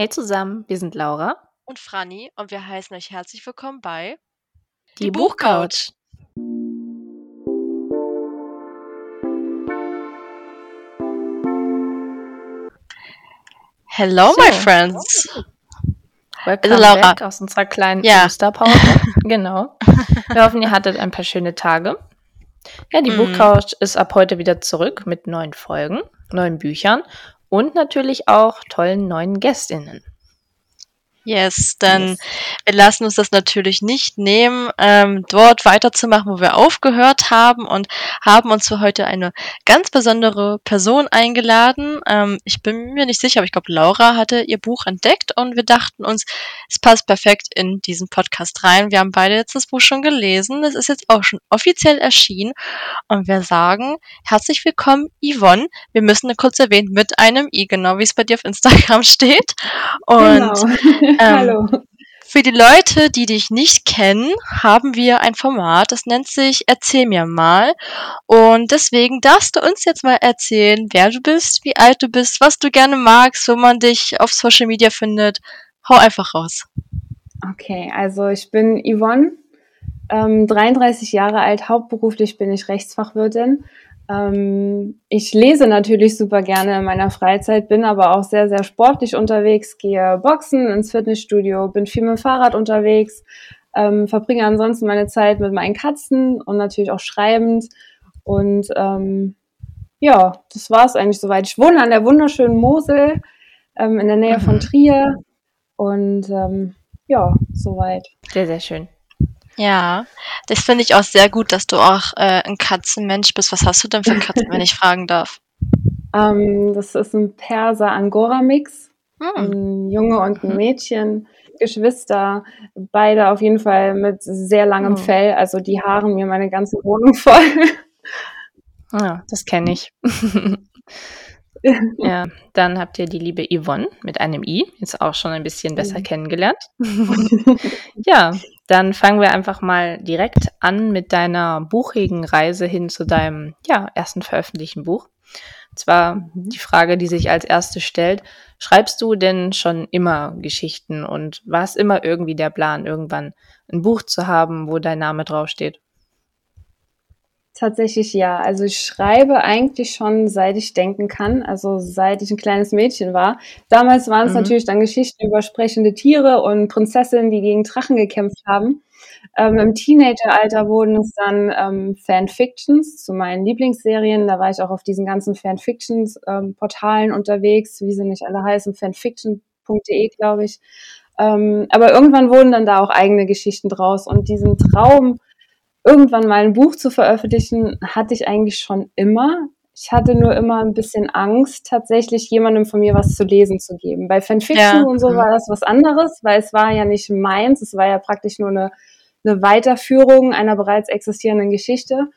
Hey zusammen, wir sind Laura und Franny und wir heißen euch herzlich willkommen bei Die, Die Buchcouch. Hello, so. my friends. Welcome also Laura. back aus unserer kleinen ja. Osterpause. genau. Wir hoffen, ihr hattet ein paar schöne Tage. Ja, die mm. Buchcouch ist ab heute wieder zurück mit neuen Folgen, neuen Büchern und natürlich auch tollen neuen Gästinnen. Yes, dann yes. wir lassen uns das natürlich nicht nehmen, ähm, dort weiterzumachen, wo wir aufgehört haben und haben uns für heute eine ganz besondere Person eingeladen. Ähm, ich bin mir nicht sicher, aber ich glaube, Laura hatte ihr Buch entdeckt und wir dachten uns, es passt perfekt in diesen Podcast rein. Wir haben beide jetzt das Buch schon gelesen. Es ist jetzt auch schon offiziell erschienen und wir sagen herzlich willkommen, Yvonne. Wir müssen kurz erwähnen mit einem I, genau wie es bei dir auf Instagram steht. Und genau. Ähm, Hallo. Für die Leute, die dich nicht kennen, haben wir ein Format, das nennt sich Erzähl mir mal. Und deswegen darfst du uns jetzt mal erzählen, wer du bist, wie alt du bist, was du gerne magst, wo man dich auf Social Media findet. Hau einfach raus. Okay, also ich bin Yvonne, ähm, 33 Jahre alt, hauptberuflich bin ich Rechtsfachwirtin ähm, ich lese natürlich super gerne in meiner Freizeit, bin aber auch sehr, sehr sportlich unterwegs, gehe boxen ins Fitnessstudio, bin viel mit dem Fahrrad unterwegs, ähm, verbringe ansonsten meine Zeit mit meinen Katzen und natürlich auch schreibend. Und ähm, ja, das war es eigentlich soweit. Ich wohne an der wunderschönen Mosel ähm, in der Nähe mhm. von Trier. Und ähm, ja, soweit. Sehr, sehr schön. Ja, das finde ich auch sehr gut, dass du auch äh, ein Katzenmensch bist. Was hast du denn für Katzen, wenn ich fragen darf? Ähm, das ist ein Perser-Angora-Mix. Hm. Ein Junge und ein mhm. Mädchen. Geschwister, beide auf jeden Fall mit sehr langem hm. Fell. Also die haaren mir meine ganze Wohnung voll. Ja, das kenne ich. ja, dann habt ihr die liebe Yvonne mit einem I, jetzt auch schon ein bisschen besser mhm. kennengelernt. ja, dann fangen wir einfach mal direkt an mit deiner buchigen Reise hin zu deinem ja, ersten veröffentlichten Buch. Und zwar die Frage, die sich als erste stellt, schreibst du denn schon immer Geschichten und war es immer irgendwie der Plan, irgendwann ein Buch zu haben, wo dein Name draufsteht? Tatsächlich ja. Also ich schreibe eigentlich schon seit ich denken kann, also seit ich ein kleines Mädchen war. Damals waren es mhm. natürlich dann Geschichten über sprechende Tiere und Prinzessinnen, die gegen Drachen gekämpft haben. Ähm, Im Teenageralter wurden es dann ähm, Fanfictions zu meinen Lieblingsserien. Da war ich auch auf diesen ganzen Fanfictions-Portalen ähm, unterwegs, wie sie nicht alle heißen, fanfiction.de, glaube ich. Ähm, aber irgendwann wurden dann da auch eigene Geschichten draus und diesen Traum, irgendwann mal ein Buch zu veröffentlichen, hatte ich eigentlich schon immer. Ich hatte nur immer ein bisschen Angst, tatsächlich jemandem von mir was zu lesen zu geben. Bei Fanfiction ja. und so war das was anderes, weil es war ja nicht meins, es war ja praktisch nur eine, eine Weiterführung einer bereits existierenden Geschichte.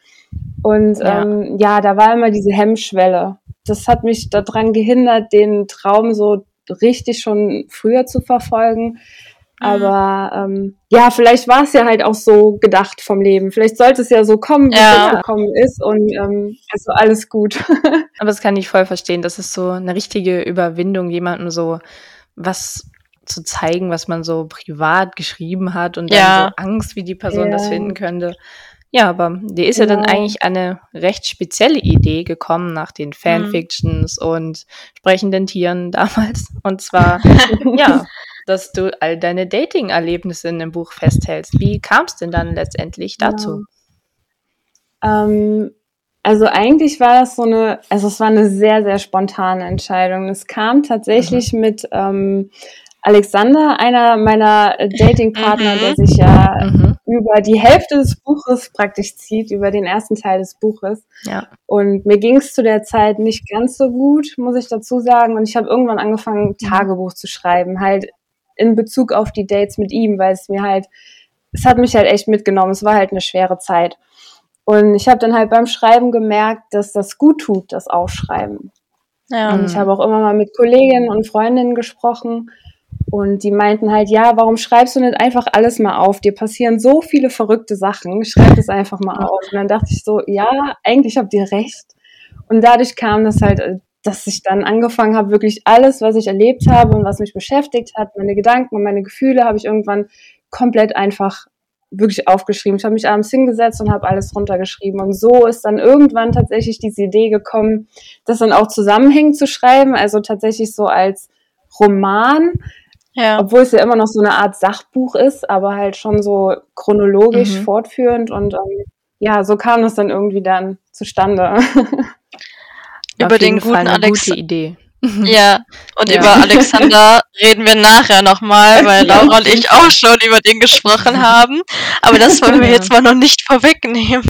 Und ja. Ähm, ja, da war immer diese Hemmschwelle. Das hat mich daran gehindert, den Traum so richtig schon früher zu verfolgen. Mhm. Aber ähm, ja, vielleicht war es ja halt auch so gedacht vom Leben. Vielleicht sollte es ja so kommen, wie ja. es gekommen ist und ähm, also alles gut. Aber das kann ich voll verstehen. Das ist so eine richtige Überwindung, jemandem so was zu zeigen, was man so privat geschrieben hat und ja. dann so Angst, wie die Person ja. das finden könnte. Ja, aber dir ist genau. ja dann genau. eigentlich eine recht spezielle Idee gekommen nach den mhm. Fanfictions mhm. und sprechenden Tieren damals. Und zwar, ja, dass du all deine Dating-Erlebnisse in dem Buch festhältst. Wie kam es denn dann letztendlich dazu? Ja. Ähm, also eigentlich war das so eine, also es war eine sehr, sehr spontane Entscheidung. Es kam tatsächlich mhm. mit ähm, Alexander, einer meiner Datingpartner, mhm. der sich ja mhm. über die Hälfte des Buches praktisch zieht, über den ersten Teil des Buches. Ja. Und mir ging es zu der Zeit nicht ganz so gut, muss ich dazu sagen. Und ich habe irgendwann angefangen, mhm. Tagebuch zu schreiben, halt in Bezug auf die Dates mit ihm, weil es mir halt, es hat mich halt echt mitgenommen. Es war halt eine schwere Zeit. Und ich habe dann halt beim Schreiben gemerkt, dass das gut tut, das Aufschreiben. Ja. Und ich habe auch immer mal mit Kolleginnen und Freundinnen gesprochen und die meinten halt, ja, warum schreibst du nicht einfach alles mal auf? Dir passieren so viele verrückte Sachen, schreib es einfach mal auf. Und dann dachte ich so, ja, eigentlich habt ihr recht. Und dadurch kam das halt äh, dass ich dann angefangen habe, wirklich alles, was ich erlebt habe und was mich beschäftigt hat, meine Gedanken und meine Gefühle, habe ich irgendwann komplett einfach wirklich aufgeschrieben. Ich habe mich abends hingesetzt und habe alles runtergeschrieben. Und so ist dann irgendwann tatsächlich diese Idee gekommen, das dann auch zusammenhängend zu schreiben, also tatsächlich so als Roman, ja. obwohl es ja immer noch so eine Art Sachbuch ist, aber halt schon so chronologisch mhm. fortführend. Und ähm, ja, so kam das dann irgendwie dann zustande. Über den guten Alex. Gute Idee. Ja, und ja. über Alexander reden wir nachher nochmal, weil Laura und ich auch schon über den gesprochen haben. Aber das wollen wir jetzt mal noch nicht vorwegnehmen.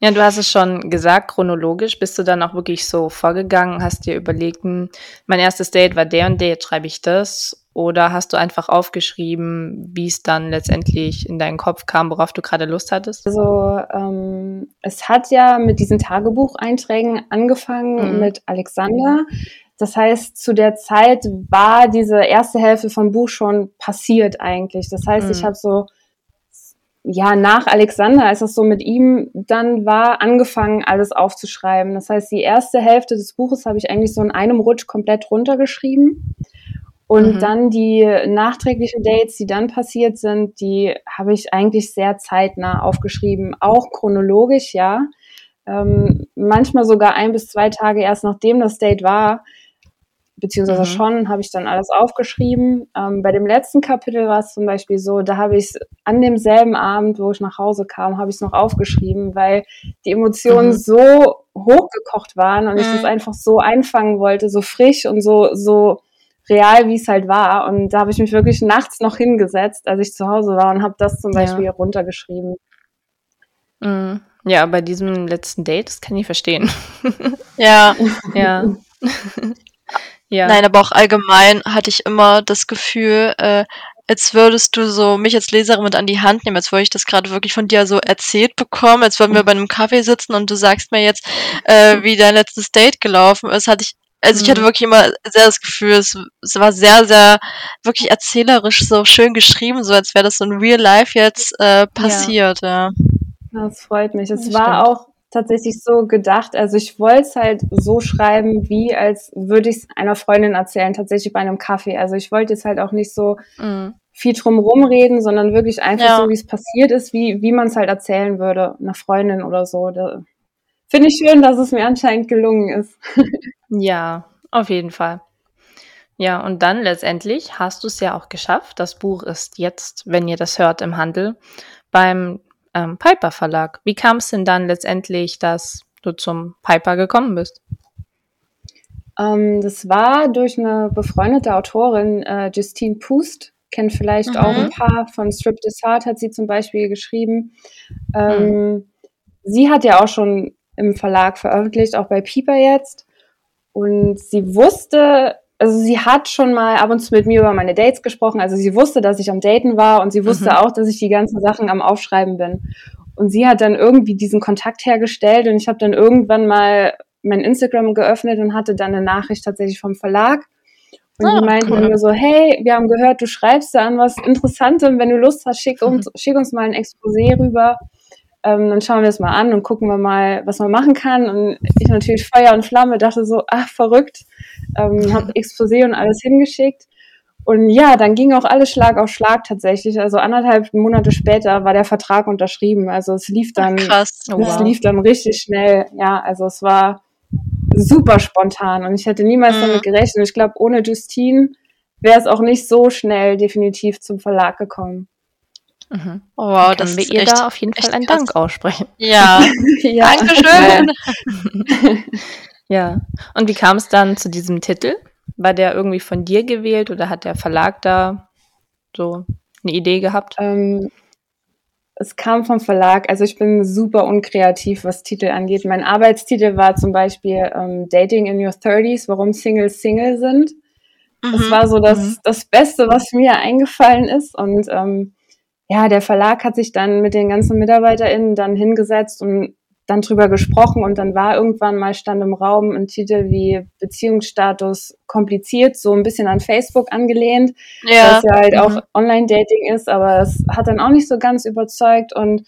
Ja, du hast es schon gesagt, chronologisch bist du dann auch wirklich so vorgegangen, hast dir überlegt, hm, mein erstes Date war der und der, jetzt schreibe ich das. Oder hast du einfach aufgeschrieben, wie es dann letztendlich in deinen Kopf kam, worauf du gerade Lust hattest? Also ähm, es hat ja mit diesen Tagebucheinträgen angefangen mhm. mit Alexander. Das heißt, zu der Zeit war diese erste Hälfte vom Buch schon passiert eigentlich. Das heißt, mhm. ich habe so, ja, nach Alexander, als das so mit ihm dann war, angefangen, alles aufzuschreiben. Das heißt, die erste Hälfte des Buches habe ich eigentlich so in einem Rutsch komplett runtergeschrieben. Und mhm. dann die nachträglichen Dates, die dann passiert sind, die habe ich eigentlich sehr zeitnah aufgeschrieben, auch chronologisch, ja. Ähm, manchmal sogar ein bis zwei Tage erst nachdem das Date war, beziehungsweise mhm. schon, habe ich dann alles aufgeschrieben. Ähm, bei dem letzten Kapitel war es zum Beispiel so, da habe ich an demselben Abend, wo ich nach Hause kam, habe ich es noch aufgeschrieben, weil die Emotionen mhm. so hochgekocht waren und ich das mhm. einfach so einfangen wollte, so frisch und so, so real, wie es halt war. Und da habe ich mich wirklich nachts noch hingesetzt, als ich zu Hause war und habe das zum Beispiel ja. runtergeschrieben. Mhm. Ja, bei diesem letzten Date, das kann ich verstehen. Ja. ja. Ja. Nein, aber auch allgemein hatte ich immer das Gefühl, äh, als würdest du so mich als Leserin mit an die Hand nehmen, als würde ich das gerade wirklich von dir so erzählt bekommen, als würden wir bei einem Kaffee sitzen und du sagst mir jetzt, äh, wie dein letztes Date gelaufen ist, hatte ich, also ich hatte mhm. wirklich immer sehr das Gefühl, es, es war sehr, sehr wirklich erzählerisch so schön geschrieben, so als wäre das so in Real Life jetzt äh, passiert, ja. ja. Das freut mich. Es war stimmt. auch tatsächlich so gedacht. Also ich wollte es halt so schreiben, wie als würde ich es einer Freundin erzählen, tatsächlich bei einem Kaffee. Also ich wollte jetzt halt auch nicht so mm. viel drumherum reden, sondern wirklich einfach ja. so, wie es passiert ist, wie, wie man es halt erzählen würde, einer Freundin oder so. Finde ich schön, dass es mir anscheinend gelungen ist. ja, auf jeden Fall. Ja, und dann letztendlich hast du es ja auch geschafft. Das Buch ist jetzt, wenn ihr das hört, im Handel beim ähm, Piper Verlag. Wie kam es denn dann letztendlich, dass du zum Piper gekommen bist? Ähm, das war durch eine befreundete Autorin, äh, Justine Pust, kennt vielleicht mhm. auch ein paar von Strip Heart, hat sie zum Beispiel geschrieben. Ähm, mhm. Sie hat ja auch schon im Verlag veröffentlicht, auch bei Piper jetzt. Und sie wusste, also sie hat schon mal ab und zu mit mir über meine Dates gesprochen. Also sie wusste, dass ich am Daten war und sie wusste mhm. auch, dass ich die ganzen Sachen am Aufschreiben bin. Und sie hat dann irgendwie diesen Kontakt hergestellt und ich habe dann irgendwann mal mein Instagram geöffnet und hatte dann eine Nachricht tatsächlich vom Verlag. Und oh, die meinten cool. mir so, hey, wir haben gehört, du schreibst da an was Interessantem, wenn du Lust hast, schick uns, schick uns mal ein Exposé rüber. Ähm, dann schauen wir es mal an und gucken wir mal, was man machen kann. Und ich natürlich Feuer und Flamme dachte so, ach, verrückt. Ähm, habe Exposé und alles hingeschickt. Und ja, dann ging auch alles Schlag auf Schlag tatsächlich. Also anderthalb Monate später war der Vertrag unterschrieben. Also es lief dann, Ach, krass. Oh, es lief dann richtig schnell. Ja, also es war super spontan und ich hätte niemals mhm. damit gerechnet. Ich glaube, ohne Justine wäre es auch nicht so schnell definitiv zum Verlag gekommen. Mhm. Oh, wow, das wir ihr echt, da auf jeden Fall einen krass. Dank aussprechen. Ja, ja. Dankeschön. ja, und wie kam es dann zu diesem Titel? War der irgendwie von dir gewählt oder hat der Verlag da so eine Idee gehabt? Ähm, es kam vom Verlag. Also ich bin super unkreativ, was Titel angeht. Mein Arbeitstitel war zum Beispiel ähm, Dating in Your 30s, warum Singles Single sind. Mhm. Das war so das, mhm. das Beste, was mir eingefallen ist. Und ähm, ja, der Verlag hat sich dann mit den ganzen MitarbeiterInnen dann hingesetzt und dann drüber gesprochen und dann war irgendwann mal stand im Raum ein Titel wie Beziehungsstatus kompliziert, so ein bisschen an Facebook angelehnt, ja. dass ja halt mhm. auch Online-Dating ist, aber es hat dann auch nicht so ganz überzeugt und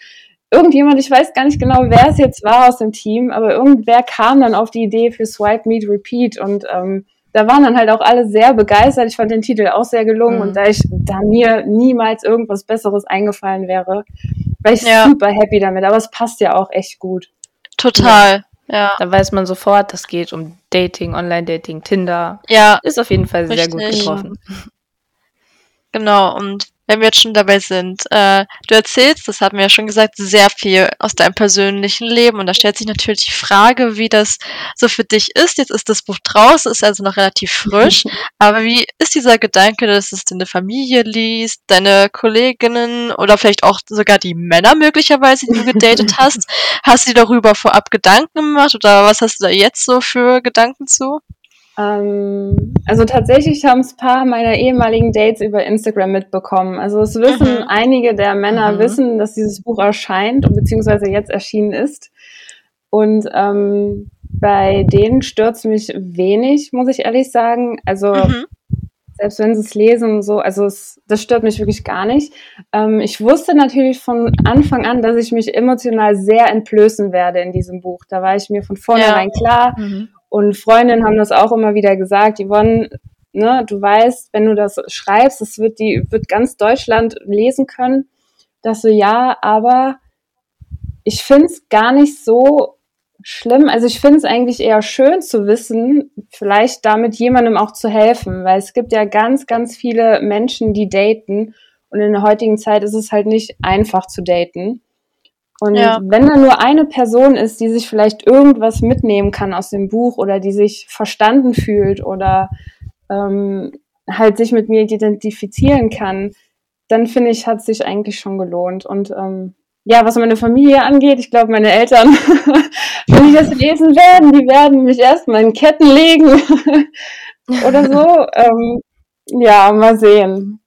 irgendjemand, ich weiß gar nicht genau, wer es jetzt war aus dem Team, aber irgendwer kam dann auf die Idee für Swipe Meet Repeat und ähm, da waren dann halt auch alle sehr begeistert. Ich fand den Titel auch sehr gelungen mhm. und da ich da mir niemals irgendwas Besseres eingefallen wäre, war ich ja. super happy damit. Aber es passt ja auch echt gut. Total. Ja. ja. Da weiß man sofort, das geht um Dating, Online-Dating, Tinder. Ja. Ist auf jeden Fall Richtig. sehr gut getroffen. Genau, und wenn wir jetzt schon dabei sind. Äh, du erzählst, das haben wir ja schon gesagt, sehr viel aus deinem persönlichen Leben und da stellt sich natürlich die Frage, wie das so für dich ist. Jetzt ist das Buch draußen, ist also noch relativ frisch, aber wie ist dieser Gedanke, dass es deine Familie liest, deine Kolleginnen oder vielleicht auch sogar die Männer möglicherweise, die du gedatet hast? Hast du darüber vorab Gedanken gemacht oder was hast du da jetzt so für Gedanken zu? Ähm, also tatsächlich haben es paar meiner ehemaligen Dates über Instagram mitbekommen. Also es wissen mhm. einige der Männer mhm. wissen, dass dieses Buch erscheint und beziehungsweise jetzt erschienen ist. Und ähm, bei denen stört mich wenig, muss ich ehrlich sagen. Also mhm. selbst wenn sie es lesen und so, also es, das stört mich wirklich gar nicht. Ähm, ich wusste natürlich von Anfang an, dass ich mich emotional sehr entblößen werde in diesem Buch. Da war ich mir von vornherein ja. klar. Mhm. Und Freundinnen haben das auch immer wieder gesagt, wollen, ne, du weißt, wenn du das schreibst, das wird die, wird ganz Deutschland lesen können, dass so, ja, aber ich finde es gar nicht so schlimm. Also ich finde es eigentlich eher schön zu wissen, vielleicht damit jemandem auch zu helfen, weil es gibt ja ganz, ganz viele Menschen, die daten und in der heutigen Zeit ist es halt nicht einfach zu daten. Und ja. wenn da nur eine Person ist, die sich vielleicht irgendwas mitnehmen kann aus dem Buch oder die sich verstanden fühlt oder ähm, halt sich mit mir identifizieren kann, dann finde ich, hat sich eigentlich schon gelohnt. Und ähm, ja, was meine Familie angeht, ich glaube, meine Eltern, wenn die das lesen werden, die werden mich erstmal in Ketten legen oder so. Ähm, ja, mal sehen.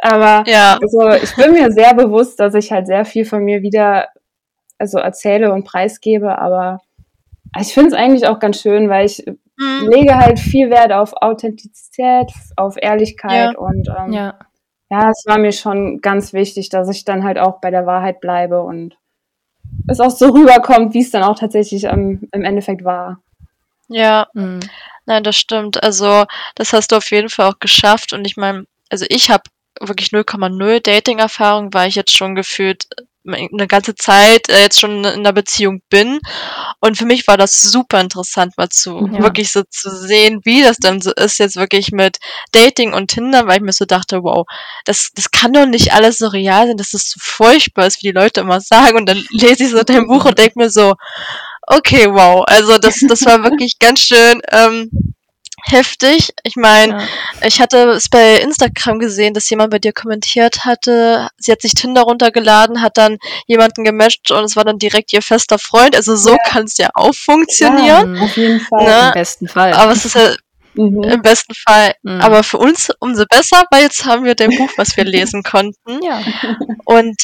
Aber ja. also ich bin mir sehr bewusst, dass ich halt sehr viel von mir wieder also erzähle und preisgebe, aber ich finde es eigentlich auch ganz schön, weil ich mhm. lege halt viel Wert auf Authentizität, auf Ehrlichkeit ja. und ähm, ja. ja, es war mir schon ganz wichtig, dass ich dann halt auch bei der Wahrheit bleibe und es auch so rüberkommt, wie es dann auch tatsächlich ähm, im Endeffekt war. Ja, mhm. nein, das stimmt. Also das hast du auf jeden Fall auch geschafft und ich meine, also ich habe wirklich 0,0 Dating-Erfahrung, weil ich jetzt schon gefühlt eine ganze Zeit äh, jetzt schon in einer Beziehung bin. Und für mich war das super interessant, mal zu ja. wirklich so zu sehen, wie das dann so ist, jetzt wirklich mit Dating und Tinder, weil ich mir so dachte, wow, das, das kann doch nicht alles so real sein, dass das so furchtbar ist, wie die Leute immer sagen. Und dann lese ich so dein Buch und denke mir so, okay, wow. Also das, das war wirklich ganz schön. Ähm, heftig. Ich meine, ja. ich hatte es bei Instagram gesehen, dass jemand bei dir kommentiert hatte, sie hat sich Tinder runtergeladen, hat dann jemanden gematcht und es war dann direkt ihr fester Freund. Also so ja. kann es ja auch funktionieren. Ja, auf jeden Fall. Ne? Im besten Fall. Aber es ist ja mhm. im besten Fall. Mhm. Aber für uns umso besser, weil jetzt haben wir dein Buch, was wir lesen konnten. Ja. Und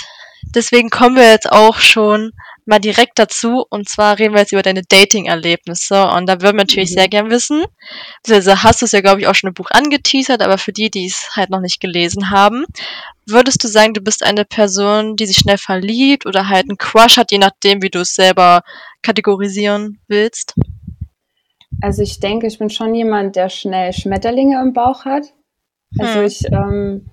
deswegen kommen wir jetzt auch schon mal direkt dazu. Und zwar reden wir jetzt über deine Dating-Erlebnisse. Und da würden wir natürlich mhm. sehr gern wissen. Also hast du es ja, glaube ich, auch schon im Buch angeteasert, aber für die, die es halt noch nicht gelesen haben, würdest du sagen, du bist eine Person, die sich schnell verliebt oder halt einen Crush hat, je nachdem, wie du es selber kategorisieren willst? Also ich denke, ich bin schon jemand, der schnell Schmetterlinge im Bauch hat. Also hm. ich, ähm,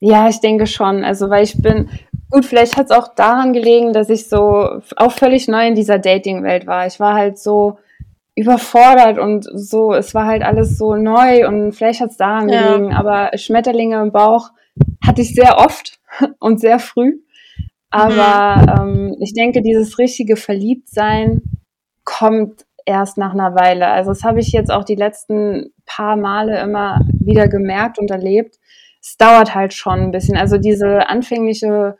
ja, ich denke schon. Also weil ich bin, Gut, vielleicht hat es auch daran gelegen, dass ich so auch völlig neu in dieser Dating-Welt war. Ich war halt so überfordert und so, es war halt alles so neu und vielleicht hat es daran ja. gelegen, aber Schmetterlinge im Bauch hatte ich sehr oft und sehr früh. Aber mhm. ähm, ich denke, dieses richtige Verliebtsein kommt erst nach einer Weile. Also das habe ich jetzt auch die letzten paar Male immer wieder gemerkt und erlebt. Es dauert halt schon ein bisschen. Also diese anfängliche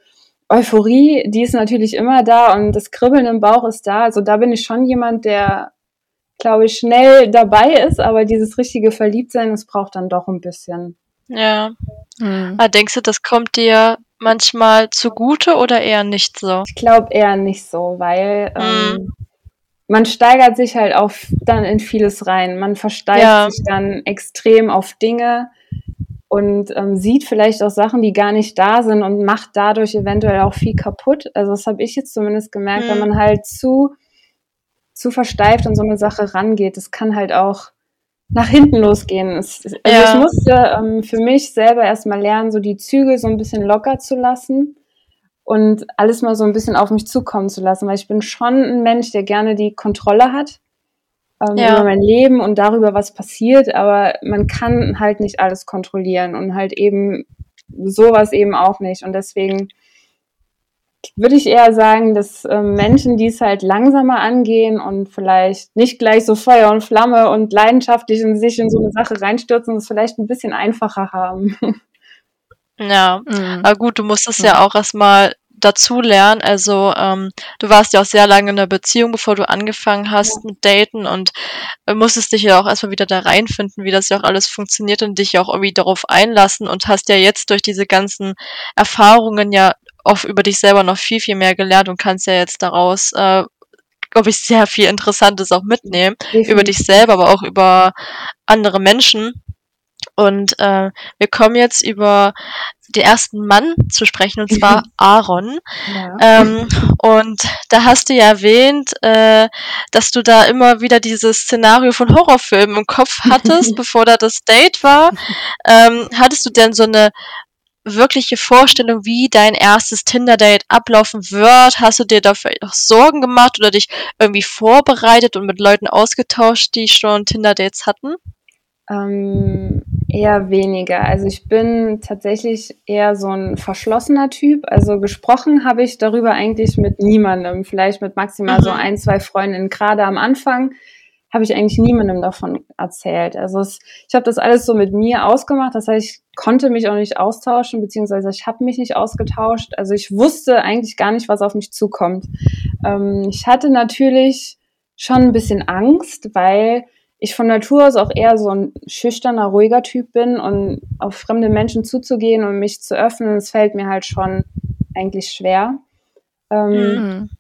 Euphorie, die ist natürlich immer da und das Kribbeln im Bauch ist da. Also da bin ich schon jemand, der, glaube ich, schnell dabei ist, aber dieses richtige Verliebtsein, das braucht dann doch ein bisschen. Ja. Hm. Aber denkst du, das kommt dir manchmal zugute oder eher nicht so? Ich glaube eher nicht so, weil hm. ähm, man steigert sich halt auf dann in vieles rein. Man versteigt ja. sich dann extrem auf Dinge, und ähm, sieht vielleicht auch Sachen, die gar nicht da sind und macht dadurch eventuell auch viel kaputt. Also das habe ich jetzt zumindest gemerkt, mhm. wenn man halt zu, zu versteift an so eine Sache rangeht, das kann halt auch nach hinten losgehen. Es, also ja. ich musste ähm, für mich selber erstmal lernen, so die Zügel so ein bisschen locker zu lassen und alles mal so ein bisschen auf mich zukommen zu lassen, weil ich bin schon ein Mensch, der gerne die Kontrolle hat ähm, ja. über mein Leben und darüber, was passiert, aber man kann halt nicht alles kontrollieren und halt eben sowas eben auch nicht. Und deswegen würde ich eher sagen, dass äh, Menschen, die es halt langsamer angehen und vielleicht nicht gleich so Feuer und Flamme und leidenschaftlich in sich in so eine Sache reinstürzen, es vielleicht ein bisschen einfacher haben. Ja, mhm. aber gut, du musstest mhm. ja auch erstmal dazulernen. Also ähm, du warst ja auch sehr lange in einer Beziehung, bevor du angefangen hast ja. mit Daten und äh, musstest dich ja auch erstmal wieder da reinfinden, wie das ja auch alles funktioniert und dich ja auch irgendwie darauf einlassen und hast ja jetzt durch diese ganzen Erfahrungen ja auch über dich selber noch viel, viel mehr gelernt und kannst ja jetzt daraus äh, glaube ich, sehr viel Interessantes auch mitnehmen. Definitiv. Über dich selber, aber auch über andere Menschen. Und äh, wir kommen jetzt über den ersten Mann zu sprechen, und zwar Aaron. Ja. Ähm, und da hast du ja erwähnt, äh, dass du da immer wieder dieses Szenario von Horrorfilmen im Kopf hattest, bevor da das Date war. Ähm, hattest du denn so eine wirkliche Vorstellung, wie dein erstes Tinder-Date ablaufen wird? Hast du dir da vielleicht auch Sorgen gemacht oder dich irgendwie vorbereitet und mit Leuten ausgetauscht, die schon Tinder-Dates hatten? Ähm, eher weniger. Also ich bin tatsächlich eher so ein verschlossener Typ. Also gesprochen habe ich darüber eigentlich mit niemandem. Vielleicht mit maximal mhm. so ein, zwei Freundinnen. Gerade am Anfang habe ich eigentlich niemandem davon erzählt. Also es, ich habe das alles so mit mir ausgemacht. Das heißt, ich konnte mich auch nicht austauschen, beziehungsweise ich habe mich nicht ausgetauscht. Also ich wusste eigentlich gar nicht, was auf mich zukommt. Ähm, ich hatte natürlich schon ein bisschen Angst, weil ich von Natur aus auch eher so ein schüchterner, ruhiger Typ bin und auf fremde Menschen zuzugehen und mich zu öffnen, das fällt mir halt schon eigentlich schwer. Ähm, mhm.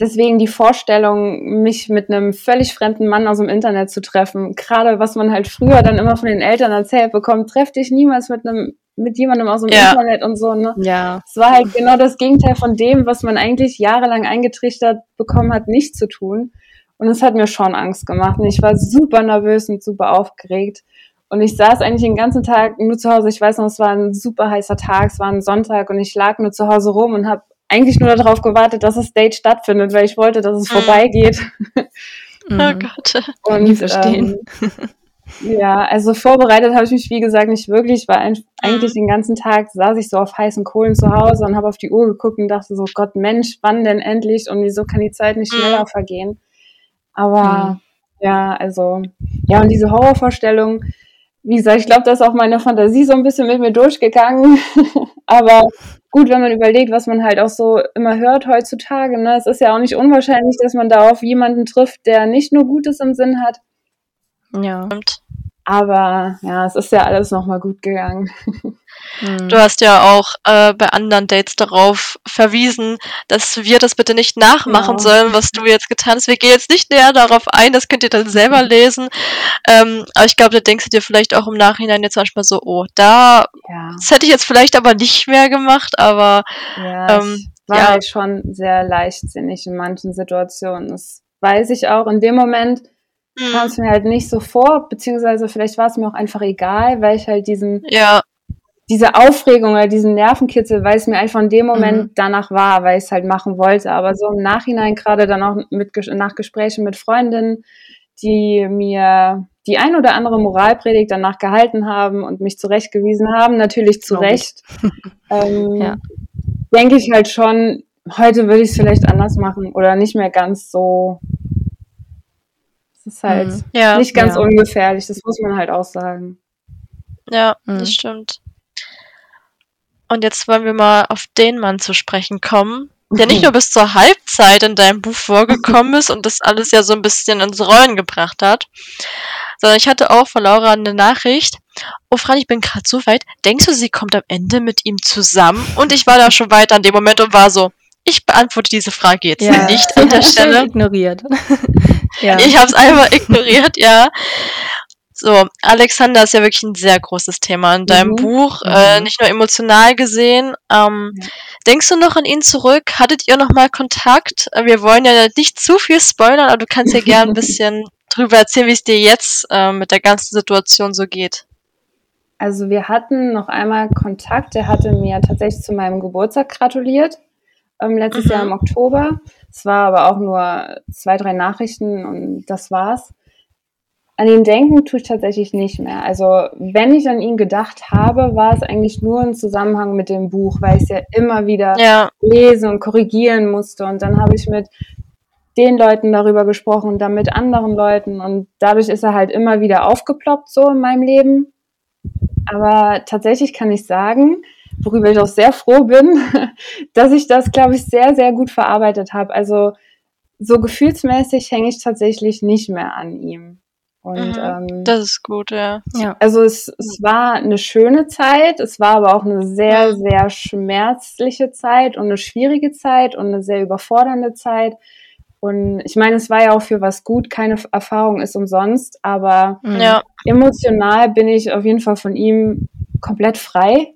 Deswegen die Vorstellung, mich mit einem völlig fremden Mann aus dem Internet zu treffen, gerade was man halt früher dann immer von den Eltern erzählt bekommt, treff dich niemals mit einem mit jemandem aus dem ja. Internet und so, ne? Ja. Es war halt genau das Gegenteil von dem, was man eigentlich jahrelang eingetrichtert bekommen hat, nicht zu tun. Und es hat mir schon Angst gemacht. Und ich war super nervös und super aufgeregt. Und ich saß eigentlich den ganzen Tag nur zu Hause. Ich weiß noch, es war ein super heißer Tag, es war ein Sonntag und ich lag nur zu Hause rum und habe eigentlich nur darauf gewartet, dass das Date stattfindet, weil ich wollte, dass es mhm. vorbeigeht. Oh mhm. Gott. Und Nie verstehen. Ähm, ja, also vorbereitet habe ich mich, wie gesagt, nicht wirklich. Ich war ein, eigentlich den ganzen Tag, saß ich so auf heißen Kohlen zu Hause und habe auf die Uhr geguckt und dachte so, Gott, Mensch, wann denn endlich? Und wieso kann die Zeit nicht mhm. schneller vergehen? Aber mhm. ja, also, ja, und diese Horrorvorstellung, wie gesagt, ich glaube, da ist auch meine Fantasie so ein bisschen mit mir durchgegangen. Aber gut, wenn man überlegt, was man halt auch so immer hört heutzutage, ne, es ist ja auch nicht unwahrscheinlich, dass man da auf jemanden trifft, der nicht nur Gutes im Sinn hat. Ja. Aber ja, es ist ja alles nochmal gut gegangen. Mhm. Du hast ja auch äh, bei anderen Dates darauf verwiesen, dass wir das bitte nicht nachmachen genau. sollen, was du jetzt getan hast. Wir gehen jetzt nicht näher darauf ein, das könnt ihr dann selber lesen. Ähm, aber ich glaube, da denkst du dir vielleicht auch im Nachhinein jetzt manchmal so, oh, da, ja. das hätte ich jetzt vielleicht aber nicht mehr gemacht, aber ja, ähm, war ja. halt schon sehr leichtsinnig in manchen Situationen. Das weiß ich auch. In dem Moment hm. Kam es mir halt nicht so vor, beziehungsweise vielleicht war es mir auch einfach egal, weil ich halt diesen ja diese Aufregung oder diesen Nervenkitzel, weil es mir einfach in dem Moment mhm. danach war, weil ich es halt machen wollte. Aber so im Nachhinein, gerade dann auch mit, nach Gesprächen mit Freundinnen, die mir die ein oder andere Moralpredigt danach gehalten haben und mich zurechtgewiesen haben, natürlich zu Recht, ähm, ja. denke ich halt schon, heute würde ich es vielleicht anders machen oder nicht mehr ganz so. Es ist halt mhm. ja. nicht ganz ja. ungefährlich, das muss man halt auch sagen. Ja, mhm. das stimmt. Und jetzt wollen wir mal auf den Mann zu sprechen kommen, der nicht nur bis zur Halbzeit in deinem Buch vorgekommen ist und das alles ja so ein bisschen ins Rollen gebracht hat, sondern ich hatte auch von Laura eine Nachricht. Oh, Fran, ich bin gerade so weit. Denkst du, sie kommt am Ende mit ihm zusammen? Und ich war da schon weiter an dem Moment und war so, ich beantworte diese Frage jetzt ja. nicht an der Stelle. ignoriert. Ja. Ich habe es einfach ignoriert, ja. So, Alexander ist ja wirklich ein sehr großes Thema in deinem mhm. Buch, äh, mhm. nicht nur emotional gesehen. Ähm, ja. Denkst du noch an ihn zurück? Hattet ihr noch mal Kontakt? Äh, wir wollen ja nicht zu viel spoilern, aber du kannst ja gerne ein bisschen drüber erzählen, wie es dir jetzt äh, mit der ganzen Situation so geht. Also wir hatten noch einmal Kontakt. Er hatte mir tatsächlich zu meinem Geburtstag gratuliert, ähm, letztes mhm. Jahr im Oktober. Es war aber auch nur zwei, drei Nachrichten und das war's. An ihn denken tue ich tatsächlich nicht mehr. Also wenn ich an ihn gedacht habe, war es eigentlich nur im Zusammenhang mit dem Buch, weil ich es ja immer wieder ja. lesen und korrigieren musste. Und dann habe ich mit den Leuten darüber gesprochen, dann mit anderen Leuten. Und dadurch ist er halt immer wieder aufgeploppt so in meinem Leben. Aber tatsächlich kann ich sagen, worüber ich auch sehr froh bin, dass ich das, glaube ich, sehr, sehr gut verarbeitet habe. Also so gefühlsmäßig hänge ich tatsächlich nicht mehr an ihm. Und, mhm, ähm, das ist gut, ja. ja. Also es, es war eine schöne Zeit, es war aber auch eine sehr, mhm. sehr schmerzliche Zeit und eine schwierige Zeit und eine sehr überfordernde Zeit. Und ich meine, es war ja auch für was gut, keine Erfahrung ist umsonst, aber ja. emotional bin ich auf jeden Fall von ihm komplett frei.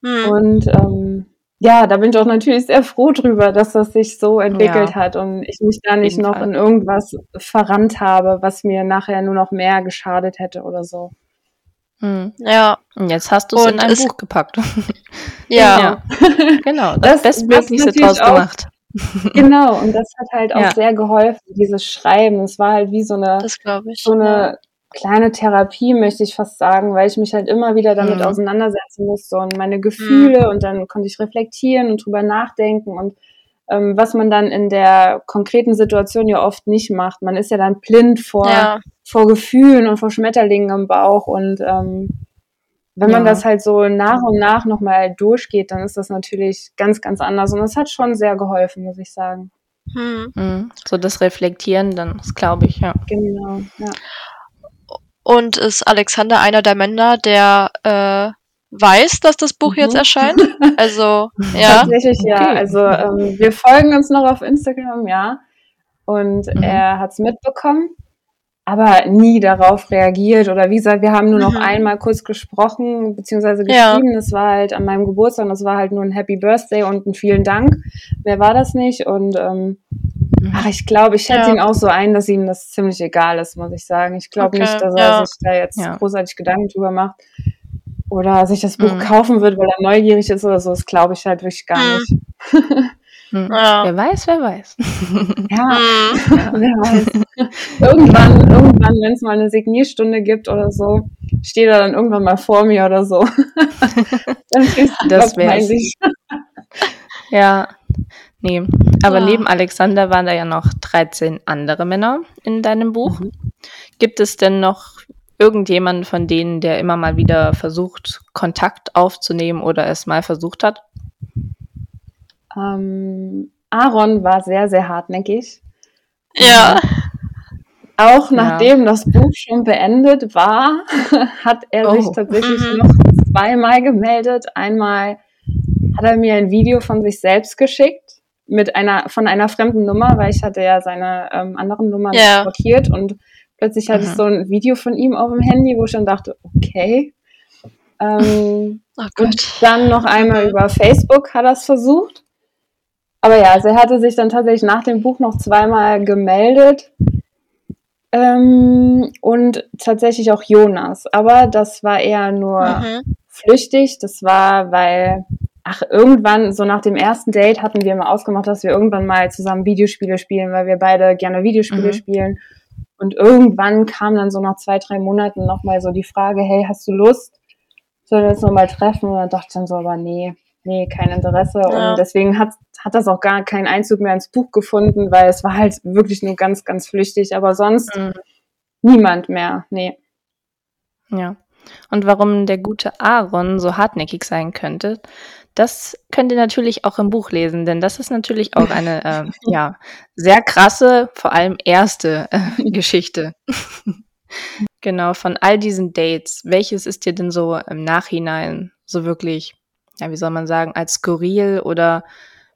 Mhm. Und ähm, ja, da bin ich auch natürlich sehr froh drüber, dass das sich so entwickelt ja. hat und ich mich da nicht noch Fall. in irgendwas verrannt habe, was mir nachher nur noch mehr geschadet hätte oder so. Hm. Ja. Und jetzt hast du es in ein Buch gepackt. ja. ja. genau. Das, das Bestmöglichste draus gemacht. genau. Und das hat halt auch ja. sehr geholfen, dieses Schreiben. Es war halt wie so eine, so eine kleine Therapie, möchte ich fast sagen, weil ich mich halt immer wieder damit mhm. auseinandersetzen musste und meine Gefühle mhm. und dann konnte ich reflektieren und drüber nachdenken und ähm, was man dann in der konkreten Situation ja oft nicht macht. Man ist ja dann blind vor, ja. vor Gefühlen und vor Schmetterlingen im Bauch und ähm, wenn man ja. das halt so nach und nach nochmal durchgeht, dann ist das natürlich ganz, ganz anders und es hat schon sehr geholfen, muss ich sagen. Mhm. So das Reflektieren, dann, das glaube ich, ja. Genau, ja. Und ist Alexander einer der Männer, der äh, weiß, dass das Buch mhm. jetzt erscheint? Also, ja. Tatsächlich, ja. Okay. Also, ähm, wir folgen uns noch auf Instagram, ja. Und mhm. er hat es mitbekommen, aber nie darauf reagiert. Oder wie gesagt, wir haben nur noch mhm. einmal kurz gesprochen, beziehungsweise geschrieben. Ja. Das war halt an meinem Geburtstag, das war halt nur ein Happy Birthday und ein vielen Dank. Mehr war das nicht. Und ähm. Ach, ich glaube, ich schätze ja. ihn auch so ein, dass ihm das ziemlich egal ist, muss ich sagen. Ich glaube okay, nicht, dass er sich da jetzt ja. großartig Gedanken drüber macht oder sich das Buch mhm. kaufen wird, weil er neugierig ist oder so. Das glaube ich halt wirklich gar mhm. nicht. Mhm. Ja. Wer weiß, wer weiß. ja, mhm. wer weiß. irgendwann, irgendwann, wenn es mal eine Signierstunde gibt oder so, steht er dann irgendwann mal vor mir oder so. dann das wäre Ja, Nee, aber ja. neben Alexander waren da ja noch 13 andere Männer in deinem Buch. Mhm. Gibt es denn noch irgendjemanden von denen, der immer mal wieder versucht, Kontakt aufzunehmen oder es mal versucht hat? Ähm, Aaron war sehr, sehr hartnäckig. Ja. Auch nachdem ja. das Buch schon beendet war, hat er oh. sich tatsächlich mhm. noch zweimal gemeldet. Einmal hat er mir ein Video von sich selbst geschickt mit einer von einer fremden Nummer, weil ich hatte ja seine ähm, anderen Nummern yeah. blockiert und plötzlich hatte mhm. ich so ein Video von ihm auf dem Handy, wo ich dann dachte, okay. Ähm, oh und dann noch einmal über Facebook hat er es versucht. Aber ja, also er hatte sich dann tatsächlich nach dem Buch noch zweimal gemeldet. Ähm, und tatsächlich auch Jonas. Aber das war eher nur mhm. flüchtig. Das war, weil ach, irgendwann, so nach dem ersten Date hatten wir mal ausgemacht, dass wir irgendwann mal zusammen Videospiele spielen, weil wir beide gerne Videospiele mhm. spielen. Und irgendwann kam dann so nach zwei, drei Monaten nochmal so die Frage, hey, hast du Lust? Sollen wir uns nochmal treffen? Und dann dachte ich dann so, aber nee, nee, kein Interesse. Ja. Und deswegen hat, hat das auch gar keinen Einzug mehr ins Buch gefunden, weil es war halt wirklich nur ganz, ganz flüchtig. Aber sonst mhm. niemand mehr, nee. Ja. Und warum der gute Aaron so hartnäckig sein könnte, das könnt ihr natürlich auch im Buch lesen, denn das ist natürlich auch eine äh, ja, sehr krasse, vor allem erste äh, Geschichte. genau, von all diesen Dates, welches ist dir denn so im Nachhinein so wirklich, ja, wie soll man sagen, als skurril oder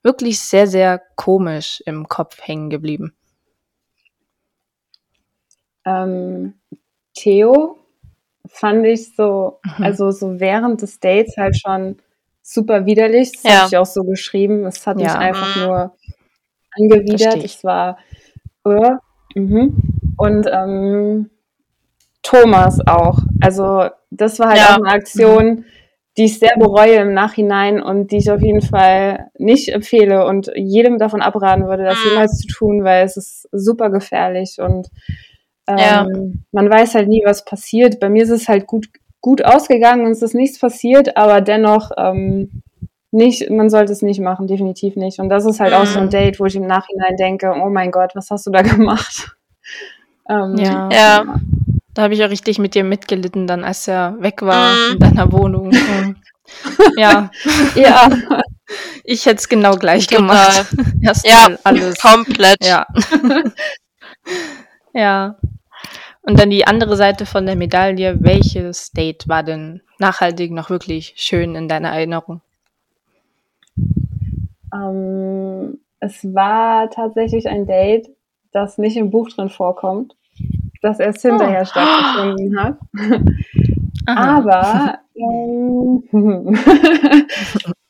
wirklich sehr, sehr komisch im Kopf hängen geblieben? Ähm, Theo fand ich so, mhm. also so während des Dates halt schon super widerlich. Das ja. habe ich auch so geschrieben. Es hat ja. mich einfach mhm. nur angewidert. Es war uh, mhm. und ähm, Thomas auch. Also das war halt ja. auch eine Aktion, die ich sehr bereue im Nachhinein und die ich auf jeden Fall nicht empfehle und jedem davon abraten würde, das mhm. jemals zu tun, weil es ist super gefährlich und ähm, ja. man weiß halt nie, was passiert. Bei mir ist es halt gut, gut ausgegangen und es ist nichts passiert, aber dennoch ähm, nicht, man sollte es nicht machen, definitiv nicht. Und das ist halt mhm. auch so ein mhm. Date, wo ich im Nachhinein denke, oh mein Gott, was hast du da gemacht? ähm, ja. ja. Da habe ich ja richtig mit dir mitgelitten, dann als er weg war mhm. in deiner Wohnung. ja. ja. Ich hätte es genau gleich Total. gemacht. Erstmal ja, alles. Komplett. Ja. ja. Und dann die andere Seite von der Medaille. Welches Date war denn nachhaltig noch wirklich schön in deiner Erinnerung? Ähm, es war tatsächlich ein Date, das nicht im Buch drin vorkommt, das erst hinterher oh. stattgefunden hat. Aber, ähm,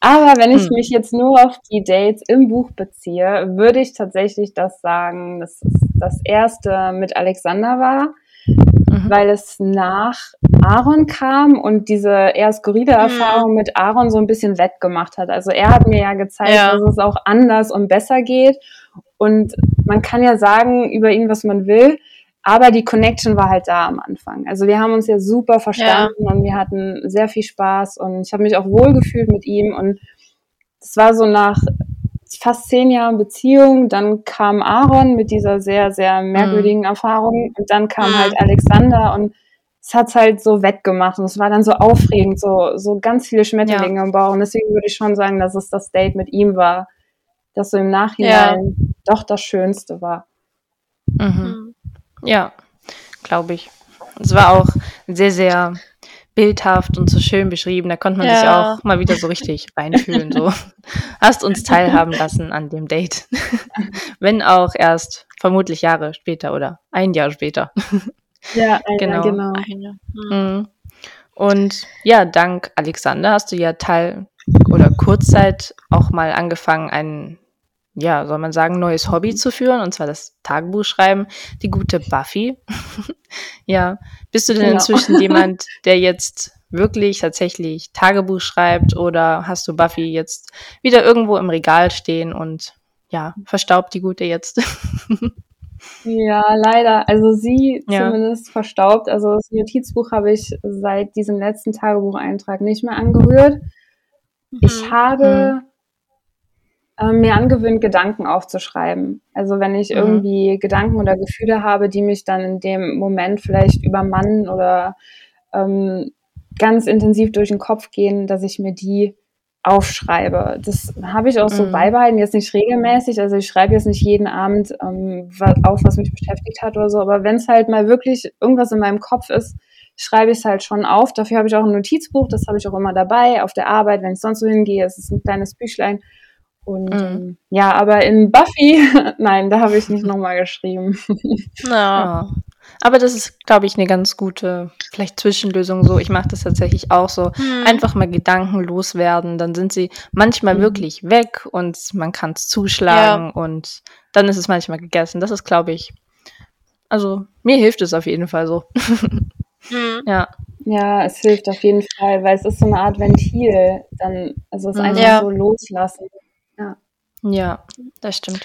aber wenn ich hm. mich jetzt nur auf die Dates im Buch beziehe, würde ich tatsächlich das sagen, dass das erste mit Alexander war mhm. weil es nach Aaron kam und diese eher skurrile mhm. Erfahrung mit Aaron so ein bisschen wettgemacht hat. Also er hat mir ja gezeigt, ja. dass es auch anders und besser geht. Und man kann ja sagen über ihn, was man will, aber die Connection war halt da am Anfang. Also wir haben uns ja super verstanden ja. und wir hatten sehr viel Spaß und ich habe mich auch wohl gefühlt mit ihm und es war so nach fast zehn Jahren Beziehung, dann kam Aaron mit dieser sehr, sehr merkwürdigen mhm. Erfahrung und dann kam mhm. halt Alexander und es hat halt so wettgemacht und es war dann so aufregend, so, so ganz viele Schmetterlinge ja. im Bauch und deswegen würde ich schon sagen, dass es das Date mit ihm war, das so im Nachhinein ja. doch das Schönste war. Mhm. mhm. Ja, glaube ich. Es war auch sehr, sehr bildhaft und so schön beschrieben. Da konnte man ja. sich auch mal wieder so richtig reinfühlen. So hast uns teilhaben lassen an dem Date, wenn auch erst vermutlich Jahre später oder ein Jahr später. Ja, ein genau. genau. Eine. Mhm. Und ja, dank Alexander hast du ja Teil oder Kurzzeit auch mal angefangen, einen ja, soll man sagen, neues Hobby zu führen, und zwar das Tagebuchschreiben, die gute Buffy. ja, bist du denn genau. inzwischen jemand, der jetzt wirklich tatsächlich Tagebuch schreibt oder hast du Buffy jetzt wieder irgendwo im Regal stehen und ja, verstaubt die gute jetzt? ja, leider. Also sie ja. zumindest verstaubt. Also das Notizbuch habe ich seit diesem letzten Tagebucheintrag nicht mehr angerührt. Mhm. Ich habe ähm, mir angewöhnt, Gedanken aufzuschreiben. Also wenn ich mhm. irgendwie Gedanken oder Gefühle habe, die mich dann in dem Moment vielleicht übermannen oder ähm, ganz intensiv durch den Kopf gehen, dass ich mir die aufschreibe. Das habe ich auch so mhm. beibehalten, jetzt nicht regelmäßig. Also ich schreibe jetzt nicht jeden Abend ähm, auf, was mich beschäftigt hat oder so. Aber wenn es halt mal wirklich irgendwas in meinem Kopf ist, schreibe ich es halt schon auf. Dafür habe ich auch ein Notizbuch, das habe ich auch immer dabei auf der Arbeit, wenn ich sonst so hingehe. Es ist ein kleines Büchlein. Und mhm. ähm, ja, aber in Buffy, nein, da habe ich nicht nochmal geschrieben. Ja. Aber das ist, glaube ich, eine ganz gute, vielleicht Zwischenlösung so. Ich mache das tatsächlich auch so. Mhm. Einfach mal Gedanken loswerden, dann sind sie manchmal mhm. wirklich weg und man kann es zuschlagen ja. und dann ist es manchmal gegessen. Das ist, glaube ich, also mir hilft es auf jeden Fall so. Mhm. Ja. Ja, es hilft auf jeden Fall, weil es ist so eine Art Ventil. Dann, also es mhm. einfach ja. so loslassen. Ja. Das stimmt.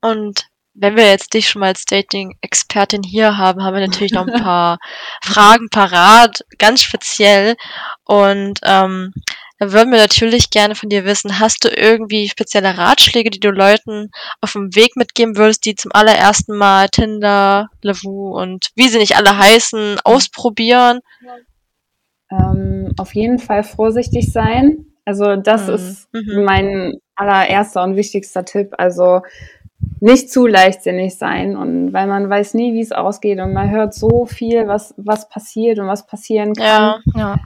Und wenn wir jetzt dich schon mal als Dating-Expertin hier haben, haben wir natürlich noch ein paar Fragen parat, ganz speziell. Und ähm, da würden wir natürlich gerne von dir wissen, hast du irgendwie spezielle Ratschläge, die du Leuten auf dem Weg mitgeben würdest, die zum allerersten Mal Tinder, Lavu und wie sie nicht alle heißen, ausprobieren? Ähm, auf jeden Fall vorsichtig sein. Also das mhm. ist mhm. mein allererster und wichtigster Tipp. Also nicht zu leichtsinnig sein und weil man weiß nie, wie es ausgeht und man hört so viel, was, was passiert und was passieren kann. Ja, ja.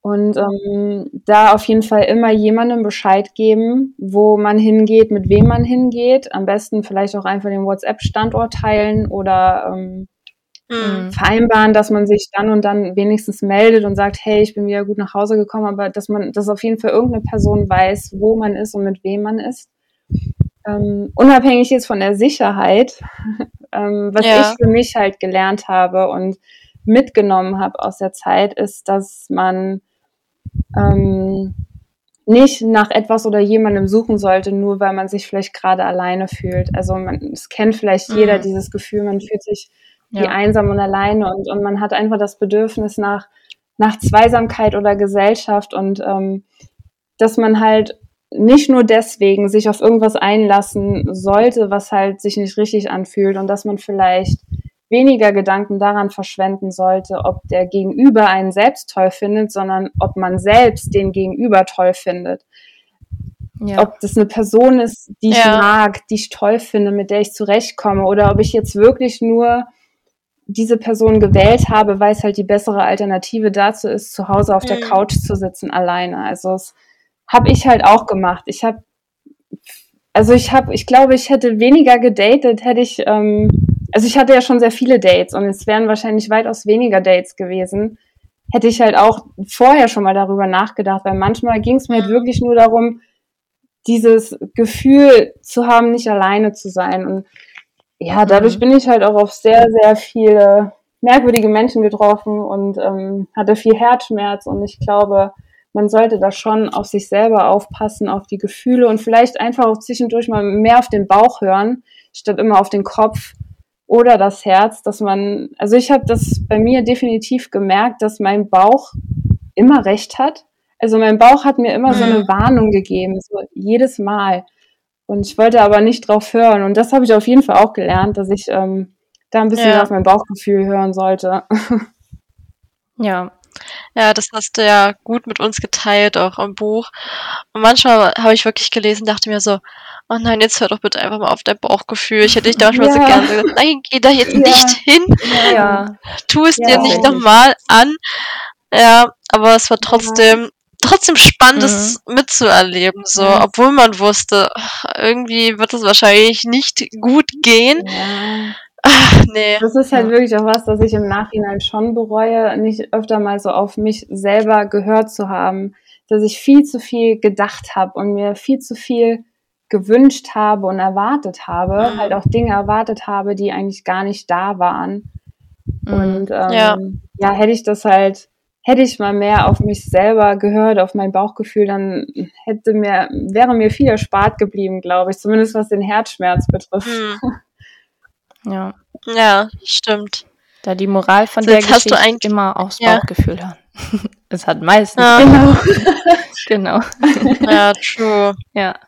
Und ähm, da auf jeden Fall immer jemandem Bescheid geben, wo man hingeht, mit wem man hingeht. Am besten vielleicht auch einfach den WhatsApp-Standort teilen oder ähm, mhm. vereinbaren, dass man sich dann und dann wenigstens meldet und sagt, hey, ich bin wieder gut nach Hause gekommen, aber dass man, dass auf jeden Fall irgendeine Person weiß, wo man ist und mit wem man ist. Ähm, unabhängig jetzt von der Sicherheit, ähm, was ja. ich für mich halt gelernt habe und mitgenommen habe aus der Zeit, ist, dass man ähm, nicht nach etwas oder jemandem suchen sollte, nur weil man sich vielleicht gerade alleine fühlt. Also man, es kennt vielleicht mhm. jeder dieses Gefühl, man fühlt sich ja. wie einsam und alleine und, und man hat einfach das Bedürfnis nach, nach Zweisamkeit oder Gesellschaft und ähm, dass man halt nicht nur deswegen sich auf irgendwas einlassen sollte, was halt sich nicht richtig anfühlt und dass man vielleicht weniger Gedanken daran verschwenden sollte, ob der Gegenüber einen selbst toll findet, sondern ob man selbst den Gegenüber toll findet. Ja. Ob das eine Person ist, die ich ja. mag, die ich toll finde, mit der ich zurechtkomme, oder ob ich jetzt wirklich nur diese Person gewählt habe, weil es halt die bessere Alternative dazu ist, zu Hause auf der mhm. Couch zu sitzen alleine. Also das habe ich halt auch gemacht. Ich habe, also ich habe, ich glaube, ich hätte weniger gedatet, hätte ich ähm, also ich hatte ja schon sehr viele Dates und es wären wahrscheinlich weitaus weniger Dates gewesen. Hätte ich halt auch vorher schon mal darüber nachgedacht, weil manchmal ging es mir halt wirklich nur darum, dieses Gefühl zu haben, nicht alleine zu sein. Und ja, dadurch mhm. bin ich halt auch auf sehr, sehr viele merkwürdige Menschen getroffen und ähm, hatte viel Herzschmerz. Und ich glaube, man sollte da schon auf sich selber aufpassen, auf die Gefühle und vielleicht einfach auch zwischendurch mal mehr auf den Bauch hören, statt immer auf den Kopf oder das Herz, dass man, also ich habe das bei mir definitiv gemerkt, dass mein Bauch immer recht hat. Also mein Bauch hat mir immer mhm. so eine mhm. Warnung gegeben, so jedes Mal. Und ich wollte aber nicht drauf hören. Und das habe ich auf jeden Fall auch gelernt, dass ich ähm, da ein bisschen ja. auf mein Bauchgefühl hören sollte. ja. Ja, das hast du ja gut mit uns geteilt, auch im Buch. Und manchmal habe ich wirklich gelesen, dachte mir so, oh nein, jetzt hör doch bitte einfach mal auf dein Bauchgefühl. Ich hätte dich da schon ja. so gerne gesagt, nein, geh da jetzt ja. nicht hin. Ja. Tu es dir nicht nochmal an. Ja, aber es war trotzdem, trotzdem spannend, es mhm. mitzuerleben, so, obwohl man wusste, irgendwie wird es wahrscheinlich nicht gut gehen. Ach, nee. Das ist halt wirklich auch was, das ich im Nachhinein schon bereue, nicht öfter mal so auf mich selber gehört zu haben, dass ich viel zu viel gedacht habe und mir viel zu viel gewünscht habe und erwartet habe, mhm. halt auch Dinge erwartet habe, die eigentlich gar nicht da waren. Mhm. Und ähm, ja. ja, hätte ich das halt, hätte ich mal mehr auf mich selber gehört, auf mein Bauchgefühl, dann hätte mir, wäre mir viel erspart geblieben, glaube ich, zumindest was den Herzschmerz betrifft. Mhm. Ja. Ja, stimmt. Da die Moral von so, der Geschichte hast du immer aufs ja. Bauchgefühl hören. es hat meistens. Ja. Genau. genau. Ja, true. Ja.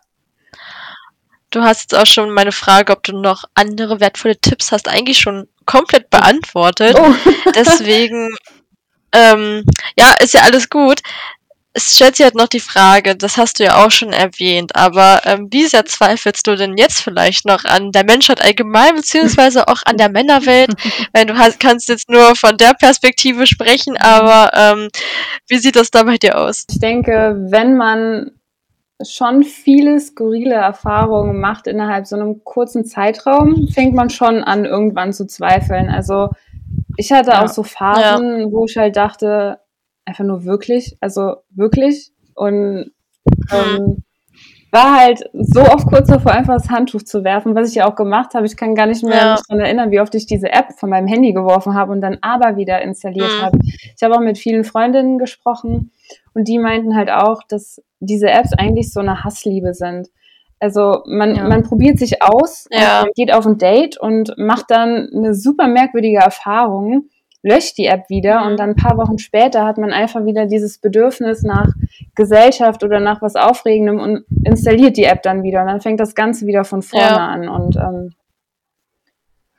Du hast jetzt auch schon meine Frage, ob du noch andere wertvolle Tipps hast, eigentlich schon komplett beantwortet. Oh. Deswegen, ähm, ja, ist ja alles gut. Es stellt sich halt noch die Frage, das hast du ja auch schon erwähnt, aber ähm, wie sehr zweifelst du denn jetzt vielleicht noch an der Menschheit allgemein, beziehungsweise auch an der Männerwelt? Weil du hast, kannst jetzt nur von der Perspektive sprechen, aber ähm, wie sieht das da bei dir aus? Ich denke, wenn man schon viele skurrile Erfahrungen macht innerhalb so einem kurzen Zeitraum, fängt man schon an, irgendwann zu zweifeln. Also ich hatte ja. auch so Phasen, ja. wo ich halt dachte, einfach nur wirklich, also wirklich. Und ähm, war halt so oft kurz davor, einfach das Handtuch zu werfen, was ich ja auch gemacht habe. Ich kann gar nicht mehr ja. daran erinnern, wie oft ich diese App von meinem Handy geworfen habe und dann aber wieder installiert mhm. habe. Ich habe auch mit vielen Freundinnen gesprochen und die meinten halt auch, dass diese Apps eigentlich so eine Hassliebe sind. Also man, ja. man probiert sich aus, ja. geht auf ein Date und macht dann eine super merkwürdige Erfahrung, löscht die App wieder mhm. und dann ein paar Wochen später hat man einfach wieder dieses Bedürfnis nach Gesellschaft oder nach was Aufregendem und installiert die App dann wieder und dann fängt das Ganze wieder von vorne ja. an. Und ähm,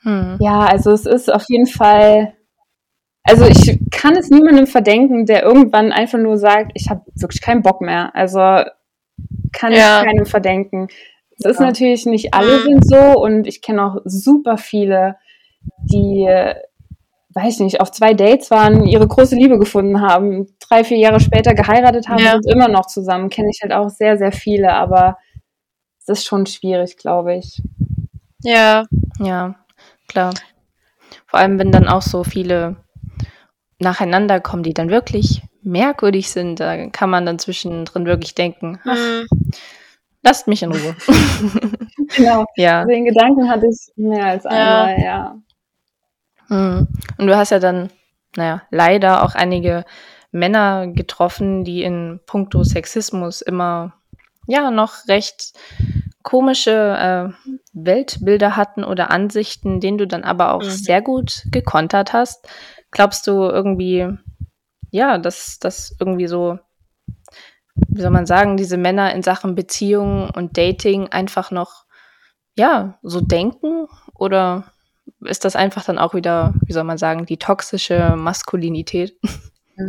hm. ja, also es ist auf jeden Fall also ich kann es niemandem verdenken, der irgendwann einfach nur sagt, ich habe wirklich keinen Bock mehr. Also kann ja. ich keinem verdenken. Es ja. ist natürlich nicht alle sind so und ich kenne auch super viele, die, weiß ich nicht, auf zwei Dates waren, ihre große Liebe gefunden haben, drei, vier Jahre später geheiratet haben ja. und immer noch zusammen. Kenne ich halt auch sehr, sehr viele, aber es ist schon schwierig, glaube ich. Ja. Ja, klar. Vor allem, wenn dann auch so viele nacheinander kommen, die dann wirklich merkwürdig sind, da kann man dann zwischendrin wirklich denken, ach, mhm. lasst mich in Ruhe. genau. Ja. Den Gedanken hatte ich mehr als einmal, ja. ja. Mhm. Und du hast ja dann, naja, leider auch einige Männer getroffen, die in puncto Sexismus immer ja noch recht komische äh, Weltbilder hatten oder Ansichten, denen du dann aber auch mhm. sehr gut gekontert hast. Glaubst du irgendwie, ja, dass das irgendwie so, wie soll man sagen, diese Männer in Sachen Beziehungen und Dating einfach noch, ja, so denken? Oder ist das einfach dann auch wieder, wie soll man sagen, die toxische Maskulinität?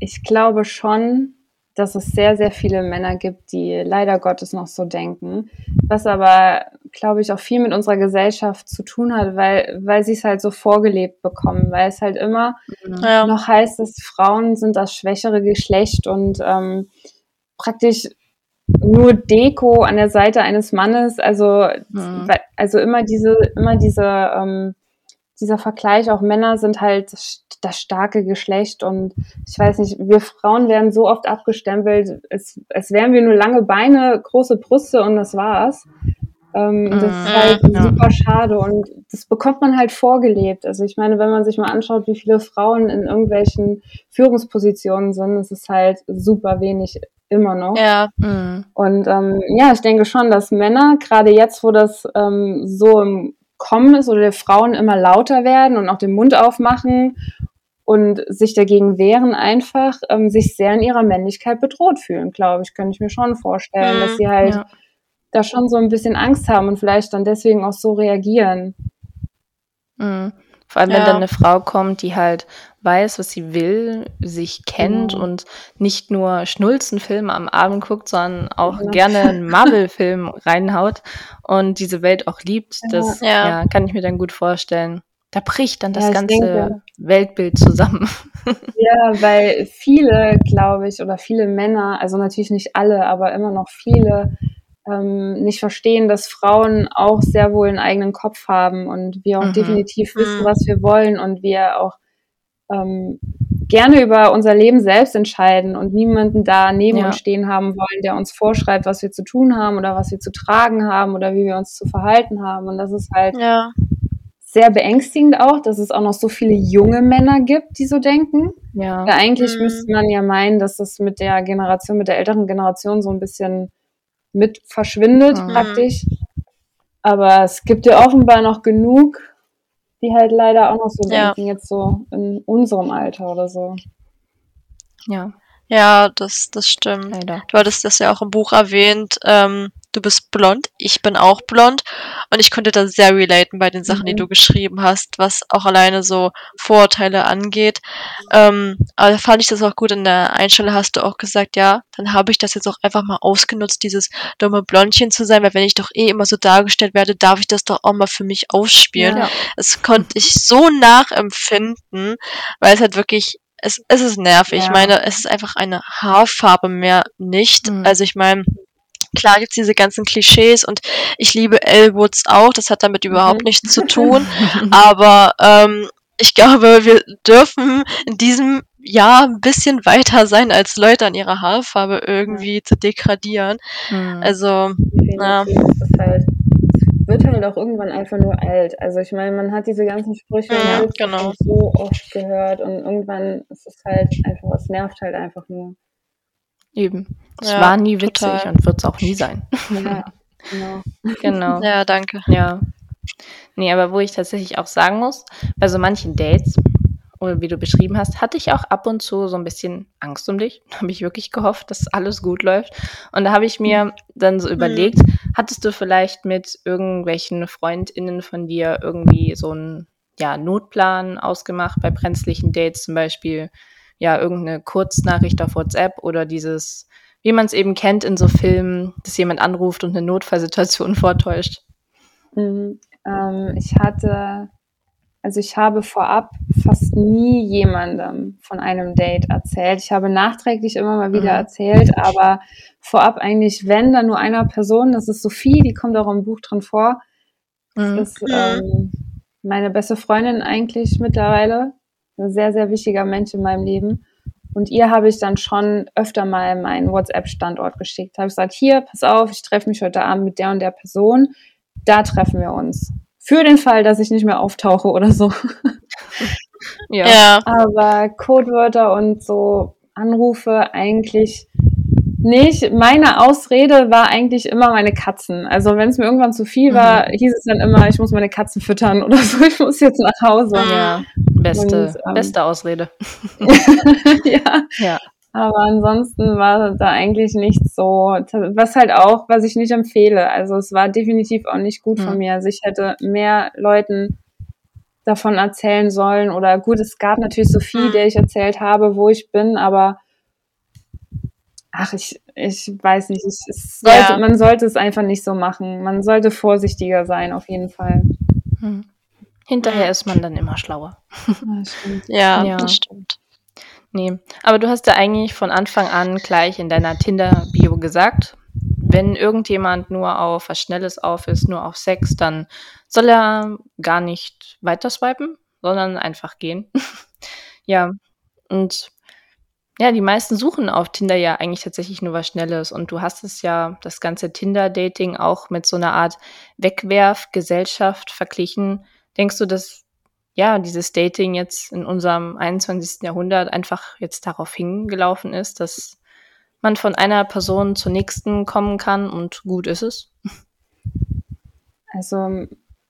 Ich glaube schon, dass es sehr, sehr viele Männer gibt, die leider Gottes noch so denken, was aber, glaube ich, auch viel mit unserer Gesellschaft zu tun hat, weil, weil sie es halt so vorgelebt bekommen, weil es halt immer ja. noch heißt, dass Frauen sind das schwächere Geschlecht und ähm, praktisch nur Deko an der Seite eines Mannes, also, mhm. also immer diese, immer diese, ähm, dieser Vergleich, auch Männer sind halt das starke Geschlecht und ich weiß nicht, wir Frauen werden so oft abgestempelt, es, es wären wir nur lange Beine, große Brüste und das war's. Ähm, das ist mhm. halt ja. super schade und das bekommt man halt vorgelebt. Also ich meine, wenn man sich mal anschaut, wie viele Frauen in irgendwelchen Führungspositionen sind, ist es halt super wenig immer noch. Ja. Mhm. Und ähm, ja, ich denke schon, dass Männer, gerade jetzt, wo das ähm, so im Kommen ist oder Frauen immer lauter werden und auch den Mund aufmachen und sich dagegen wehren, einfach ähm, sich sehr in ihrer Männlichkeit bedroht fühlen, glaube ich, könnte ich mir schon vorstellen, mhm, dass sie halt ja. Da schon so ein bisschen Angst haben und vielleicht dann deswegen auch so reagieren. Mhm. Vor allem, ja. wenn dann eine Frau kommt, die halt weiß, was sie will, sich kennt genau. und nicht nur Schnulzenfilme am Abend guckt, sondern auch ja. gerne einen Marvel-Film reinhaut und diese Welt auch liebt, das ja. kann ich mir dann gut vorstellen. Da bricht dann das ganze denke, Weltbild zusammen. Ja, weil viele, glaube ich, oder viele Männer, also natürlich nicht alle, aber immer noch viele, ähm, nicht verstehen, dass Frauen auch sehr wohl einen eigenen Kopf haben und wir auch mhm. definitiv wissen, mhm. was wir wollen und wir auch ähm, gerne über unser Leben selbst entscheiden und niemanden da neben ja. uns stehen haben wollen, der uns vorschreibt, was wir zu tun haben oder was wir zu tragen haben oder wie wir uns zu verhalten haben. Und das ist halt ja. sehr beängstigend auch, dass es auch noch so viele junge Männer gibt, die so denken. Ja. ja eigentlich mhm. müsste man ja meinen, dass das mit der Generation, mit der älteren Generation so ein bisschen mit verschwindet mhm. praktisch. Aber es gibt ja offenbar noch genug, die halt leider auch noch so ja. denken, jetzt so in unserem Alter oder so. Ja. Ja, das, das stimmt. Leider. Du hattest das ja auch im Buch erwähnt, ähm, du bist blond, ich bin auch blond und ich konnte da sehr relaten bei den Sachen, mhm. die du geschrieben hast, was auch alleine so Vorurteile angeht. Ähm, aber da fand ich das auch gut in der Einstellung hast du auch gesagt, ja, dann habe ich das jetzt auch einfach mal ausgenutzt, dieses dumme Blondchen zu sein, weil wenn ich doch eh immer so dargestellt werde, darf ich das doch auch mal für mich ausspielen. Ja. Das konnte ich so nachempfinden, weil es halt wirklich es, es ist nervig. Ja. Ich meine, es ist einfach eine Haarfarbe mehr nicht. Mhm. Also ich meine, Klar gibt's diese ganzen Klischees und ich liebe Elwoods auch, das hat damit überhaupt mhm. nichts zu tun. Aber ähm, ich glaube, wir dürfen in diesem Jahr ein bisschen weiter sein, als Leute an ihrer Haarfarbe irgendwie zu degradieren. Mhm. Also, ja. Halt, wird halt auch irgendwann einfach nur alt. Also ich meine, man hat diese ganzen Sprüche ja, genau. so oft gehört und irgendwann ist es halt einfach, es nervt halt einfach nur. Eben. Es ja, war nie witzig total. und wird es auch nie sein. Ja, genau. genau. Ja, danke. Ja. Nee, aber wo ich tatsächlich auch sagen muss, bei so manchen Dates, oder wie du beschrieben hast, hatte ich auch ab und zu so ein bisschen Angst um dich. Da habe ich wirklich gehofft, dass alles gut läuft. Und da habe ich mir dann so mhm. überlegt, hattest du vielleicht mit irgendwelchen FreundInnen von dir irgendwie so einen ja, Notplan ausgemacht bei brenzlichen Dates zum Beispiel? Ja, irgendeine Kurznachricht auf WhatsApp oder dieses, wie man es eben kennt in so Filmen, dass jemand anruft und eine Notfallsituation vortäuscht. Mhm, ähm, ich hatte, also ich habe vorab fast nie jemandem von einem Date erzählt. Ich habe nachträglich immer mal wieder mhm. erzählt, aber vorab eigentlich, wenn, dann nur einer Person. Das ist Sophie, die kommt auch im Buch drin vor. Das mhm. ist ähm, meine beste Freundin eigentlich mittlerweile. Ein sehr, sehr wichtiger Mensch in meinem Leben. Und ihr habe ich dann schon öfter mal meinen WhatsApp-Standort geschickt. Habe gesagt, hier, pass auf, ich treffe mich heute Abend mit der und der Person. Da treffen wir uns. Für den Fall, dass ich nicht mehr auftauche oder so. ja. ja. Aber Codewörter und so Anrufe eigentlich nicht. Meine Ausrede war eigentlich immer meine Katzen. Also wenn es mir irgendwann zu viel war, mhm. hieß es dann immer, ich muss meine Katzen füttern oder so, ich muss jetzt nach Hause. Ja, beste, Und, ähm, beste Ausrede. ja. ja. Aber ansonsten war da eigentlich nichts so, was halt auch, was ich nicht empfehle. Also es war definitiv auch nicht gut mhm. von mir. Also ich hätte mehr Leuten davon erzählen sollen oder gut, es gab natürlich so viel, mhm. der ich erzählt habe, wo ich bin, aber ach, ich, ich weiß nicht, ich, sollte, ja. man sollte es einfach nicht so machen. Man sollte vorsichtiger sein, auf jeden Fall. Hm. Hinterher ist man dann immer schlauer. Ja, ja, das stimmt. Nee, aber du hast ja eigentlich von Anfang an gleich in deiner Tinder-Bio gesagt, wenn irgendjemand nur auf was Schnelles auf ist, nur auf Sex, dann soll er gar nicht weiter swipen, sondern einfach gehen. ja, und ja, die meisten suchen auf Tinder ja eigentlich tatsächlich nur was Schnelles. Und du hast es ja, das ganze Tinder-Dating auch mit so einer Art Wegwerfgesellschaft verglichen. Denkst du, dass ja, dieses Dating jetzt in unserem 21. Jahrhundert einfach jetzt darauf hingelaufen ist, dass man von einer Person zur nächsten kommen kann und gut ist es? Also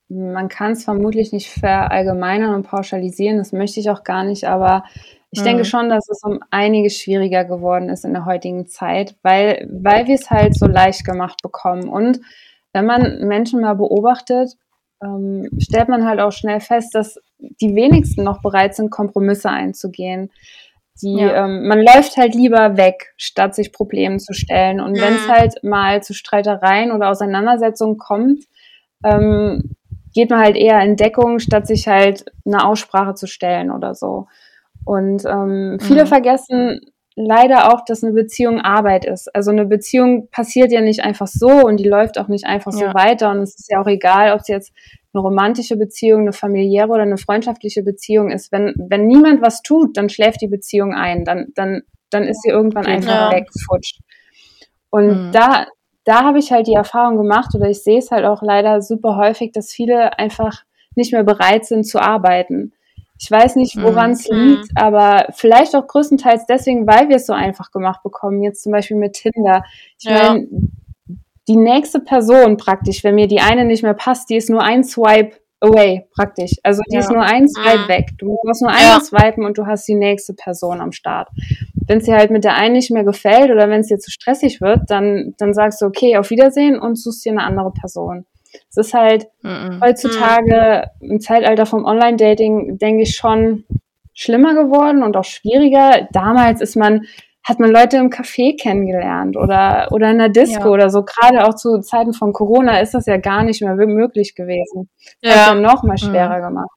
man kann es vermutlich nicht verallgemeinern und pauschalisieren, das möchte ich auch gar nicht, aber ich mhm. denke schon, dass es um einiges schwieriger geworden ist in der heutigen Zeit, weil, weil wir es halt so leicht gemacht bekommen. Und wenn man Menschen mal beobachtet, ähm, stellt man halt auch schnell fest, dass die wenigsten noch bereit sind, Kompromisse einzugehen. Die, ja. ähm, man läuft halt lieber weg, statt sich Problemen zu stellen. Und mhm. wenn es halt mal zu Streitereien oder Auseinandersetzungen kommt, ähm, geht man halt eher in Deckung, statt sich halt eine Aussprache zu stellen oder so. Und ähm, viele mhm. vergessen leider auch, dass eine Beziehung Arbeit ist. Also eine Beziehung passiert ja nicht einfach so und die läuft auch nicht einfach so weiter. Und es ist ja auch egal, ob es jetzt eine romantische Beziehung, eine familiäre oder eine freundschaftliche Beziehung ist. Wenn, wenn niemand was tut, dann schläft die Beziehung ein. Dann, dann, dann ist sie irgendwann einfach ja. wegfutscht. Und mhm. da, da habe ich halt die Erfahrung gemacht oder ich sehe es halt auch leider super häufig, dass viele einfach nicht mehr bereit sind zu arbeiten. Ich weiß nicht, woran es mhm. liegt, aber vielleicht auch größtenteils deswegen, weil wir es so einfach gemacht bekommen. Jetzt zum Beispiel mit Tinder. Ich ja. meine, die nächste Person praktisch, wenn mir die eine nicht mehr passt, die ist nur ein Swipe away praktisch. Also die ja. ist nur ein Swipe mhm. weg. Du musst nur einmal ja. swipen und du hast die nächste Person am Start. Wenn es dir halt mit der einen nicht mehr gefällt oder wenn es dir zu stressig wird, dann, dann sagst du, okay, auf Wiedersehen und suchst dir eine andere Person. Es ist halt mm heutzutage mm. im Zeitalter vom Online-Dating, denke ich, schon schlimmer geworden und auch schwieriger. Damals ist man, hat man Leute im Café kennengelernt oder, oder in der Disco ja. oder so. Gerade auch zu Zeiten von Corona ist das ja gar nicht mehr möglich gewesen. Das ja. hat ja noch mal schwerer mhm. gemacht.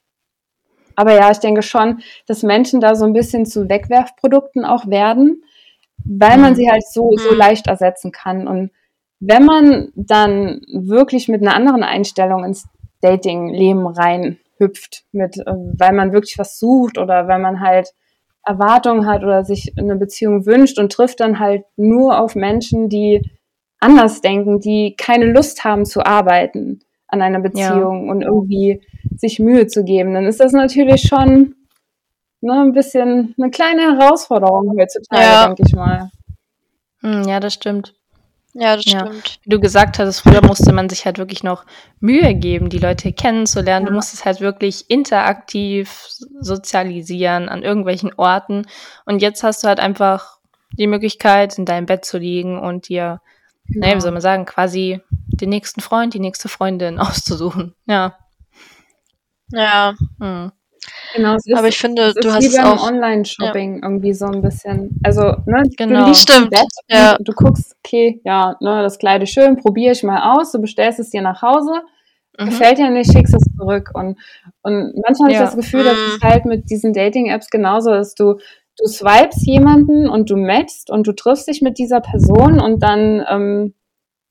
Aber ja, ich denke schon, dass Menschen da so ein bisschen zu Wegwerfprodukten auch werden, weil man sie halt so, so mhm. leicht ersetzen kann. Und wenn man dann wirklich mit einer anderen Einstellung ins Dating-Leben reinhüpft, mit, äh, weil man wirklich was sucht oder weil man halt Erwartungen hat oder sich eine Beziehung wünscht und trifft dann halt nur auf Menschen, die anders denken, die keine Lust haben zu arbeiten an einer Beziehung ja. und irgendwie sich Mühe zu geben, dann ist das natürlich schon ne, ein bisschen eine kleine Herausforderung heutzutage, ja. denke ich mal. Hm, ja, das stimmt. Ja, das ja. stimmt. Wie du gesagt hast, früher musste man sich halt wirklich noch Mühe geben, die Leute kennenzulernen. Ja. Du musstest halt wirklich interaktiv sozialisieren an irgendwelchen Orten. Und jetzt hast du halt einfach die Möglichkeit, in deinem Bett zu liegen und dir, ja. naja, wie soll man sagen, quasi den nächsten Freund, die nächste Freundin auszusuchen. Ja. Ja. Hm. Genau, ist, aber ich finde, du hast es auch Online-Shopping ja. irgendwie so ein bisschen. Also, ne, genau. du Stimmt. Bett ja. du guckst, okay, ja, ne, das Kleid ist schön, probiere ich mal aus, du bestellst es dir nach Hause, mhm. gefällt dir nicht, schickst es zurück. Und, und manchmal ja. habe ich das Gefühl, dass es mhm. halt mit diesen Dating-Apps genauso ist. Du, du swipes jemanden und du matchst und du triffst dich mit dieser Person und dann ähm,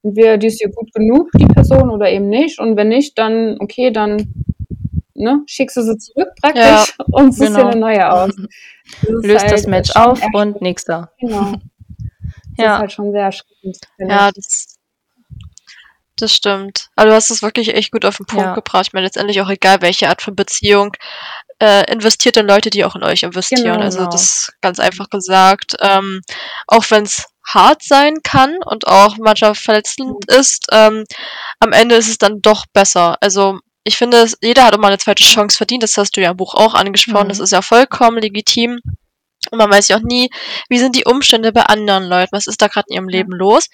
entweder die ist dir gut genug, die Person, oder eben nicht. Und wenn nicht, dann, okay, dann ne, schickst du sie zurück praktisch ja, und suchst genau. dir eine neue aus. Das Löst halt das Match auf und nächster. Genau. Das ja. ist halt schon sehr erschreckend. Ja, das, das stimmt. Aber du hast es wirklich echt gut auf den Punkt ja. gebracht. Ich meine, letztendlich auch egal, welche Art von Beziehung, äh, investiert in Leute, die auch in euch investieren. Genau, also genau. das ganz einfach gesagt. Ähm, auch wenn es hart sein kann und auch manchmal verletzend mhm. ist, ähm, am Ende ist es dann doch besser. Also ich finde, jeder hat immer eine zweite Chance verdient. Das hast du ja im Buch auch angesprochen. Mhm. Das ist ja vollkommen legitim. Und man weiß ja auch nie, wie sind die Umstände bei anderen Leuten, was ist da gerade in ihrem Leben los.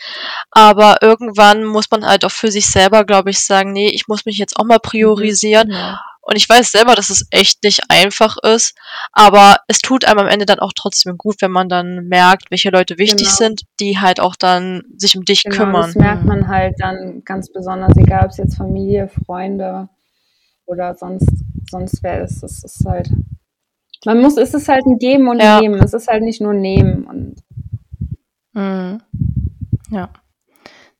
Aber irgendwann muss man halt auch für sich selber, glaube ich, sagen, nee, ich muss mich jetzt auch mal priorisieren. Mhm. Und ich weiß selber, dass es echt nicht einfach ist, aber es tut einem am Ende dann auch trotzdem gut, wenn man dann merkt, welche Leute wichtig genau. sind, die halt auch dann sich um dich genau, kümmern. Das merkt man halt dann ganz besonders, egal ob es jetzt Familie, Freunde oder sonst, sonst wer ist. Es ist halt, man muss, es ist halt ein Geben und ja. Nehmen. Es ist halt nicht nur Nehmen und. Mhm. Ja.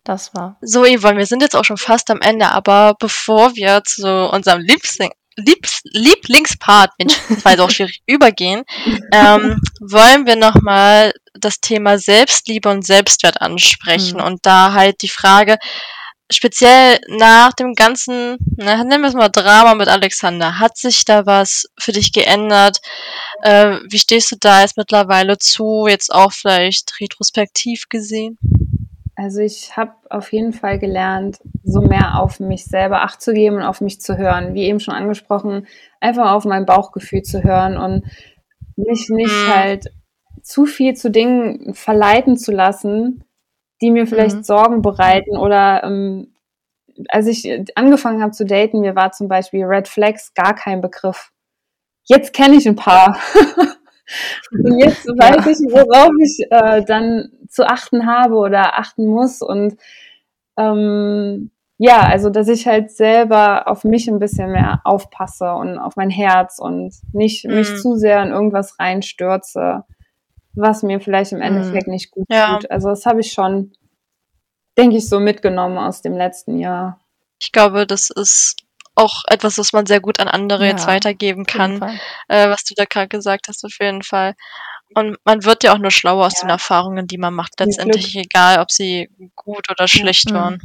Das war. So, Yvonne, wir sind jetzt auch schon fast am Ende, aber bevor wir zu unserem Liebsing Liebs Lieblingspart, Mensch, das war jetzt auch schwierig, übergehen, ähm, wollen wir nochmal das Thema Selbstliebe und Selbstwert ansprechen mhm. und da halt die Frage, speziell nach dem ganzen, na, nennen wir es mal Drama mit Alexander, hat sich da was für dich geändert? Äh, wie stehst du da jetzt mittlerweile zu, jetzt auch vielleicht retrospektiv gesehen? Also ich habe auf jeden Fall gelernt, so mehr auf mich selber acht zu geben und auf mich zu hören. Wie eben schon angesprochen, einfach auf mein Bauchgefühl zu hören und mich nicht mhm. halt zu viel zu Dingen verleiten zu lassen, die mir vielleicht mhm. Sorgen bereiten oder ähm, als ich angefangen habe zu daten, mir war zum Beispiel Red Flags gar kein Begriff. Jetzt kenne ich ein paar. und jetzt weiß ich, worauf ich äh, dann zu achten habe oder achten muss. Und ähm, ja, also dass ich halt selber auf mich ein bisschen mehr aufpasse und auf mein Herz und nicht mhm. mich zu sehr in irgendwas reinstürze, was mir vielleicht im mhm. Endeffekt mhm. nicht gut ja. tut. Also das habe ich schon, denke ich, so mitgenommen aus dem letzten Jahr. Ich glaube, das ist auch etwas, was man sehr gut an andere ja, jetzt weitergeben kann, äh, was du da gerade gesagt hast, auf jeden Fall. Und man wird ja auch nur schlauer aus ja. den Erfahrungen, die man macht, letztendlich egal, ob sie gut oder schlecht ja. waren.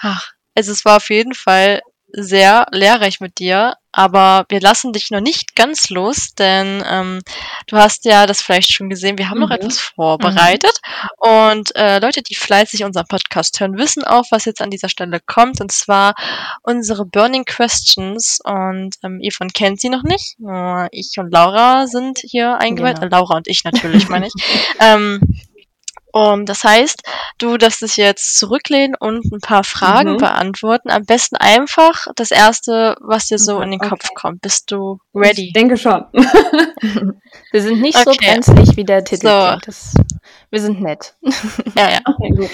Ach, also es war auf jeden Fall sehr lehrreich mit dir, aber wir lassen dich noch nicht ganz los, denn ähm, du hast ja das vielleicht schon gesehen, wir haben mhm. noch etwas vorbereitet mhm. und äh, Leute, die fleißig unseren Podcast hören, wissen auch, was jetzt an dieser Stelle kommt und zwar unsere Burning Questions und ähm, Yvonne kennt sie noch nicht, äh, ich und Laura sind hier eingeweiht, genau. äh, Laura und ich natürlich, meine ich. ähm, um, das heißt, du darfst dich jetzt zurücklehnen und ein paar Fragen mhm. beantworten. Am besten einfach das erste, was dir so okay. in den Kopf okay. kommt. Bist du ready? Ich denke schon. wir sind nicht okay. so brenzlig wie der Titel. So. Das, wir sind nett. ja, ja. Okay, gut.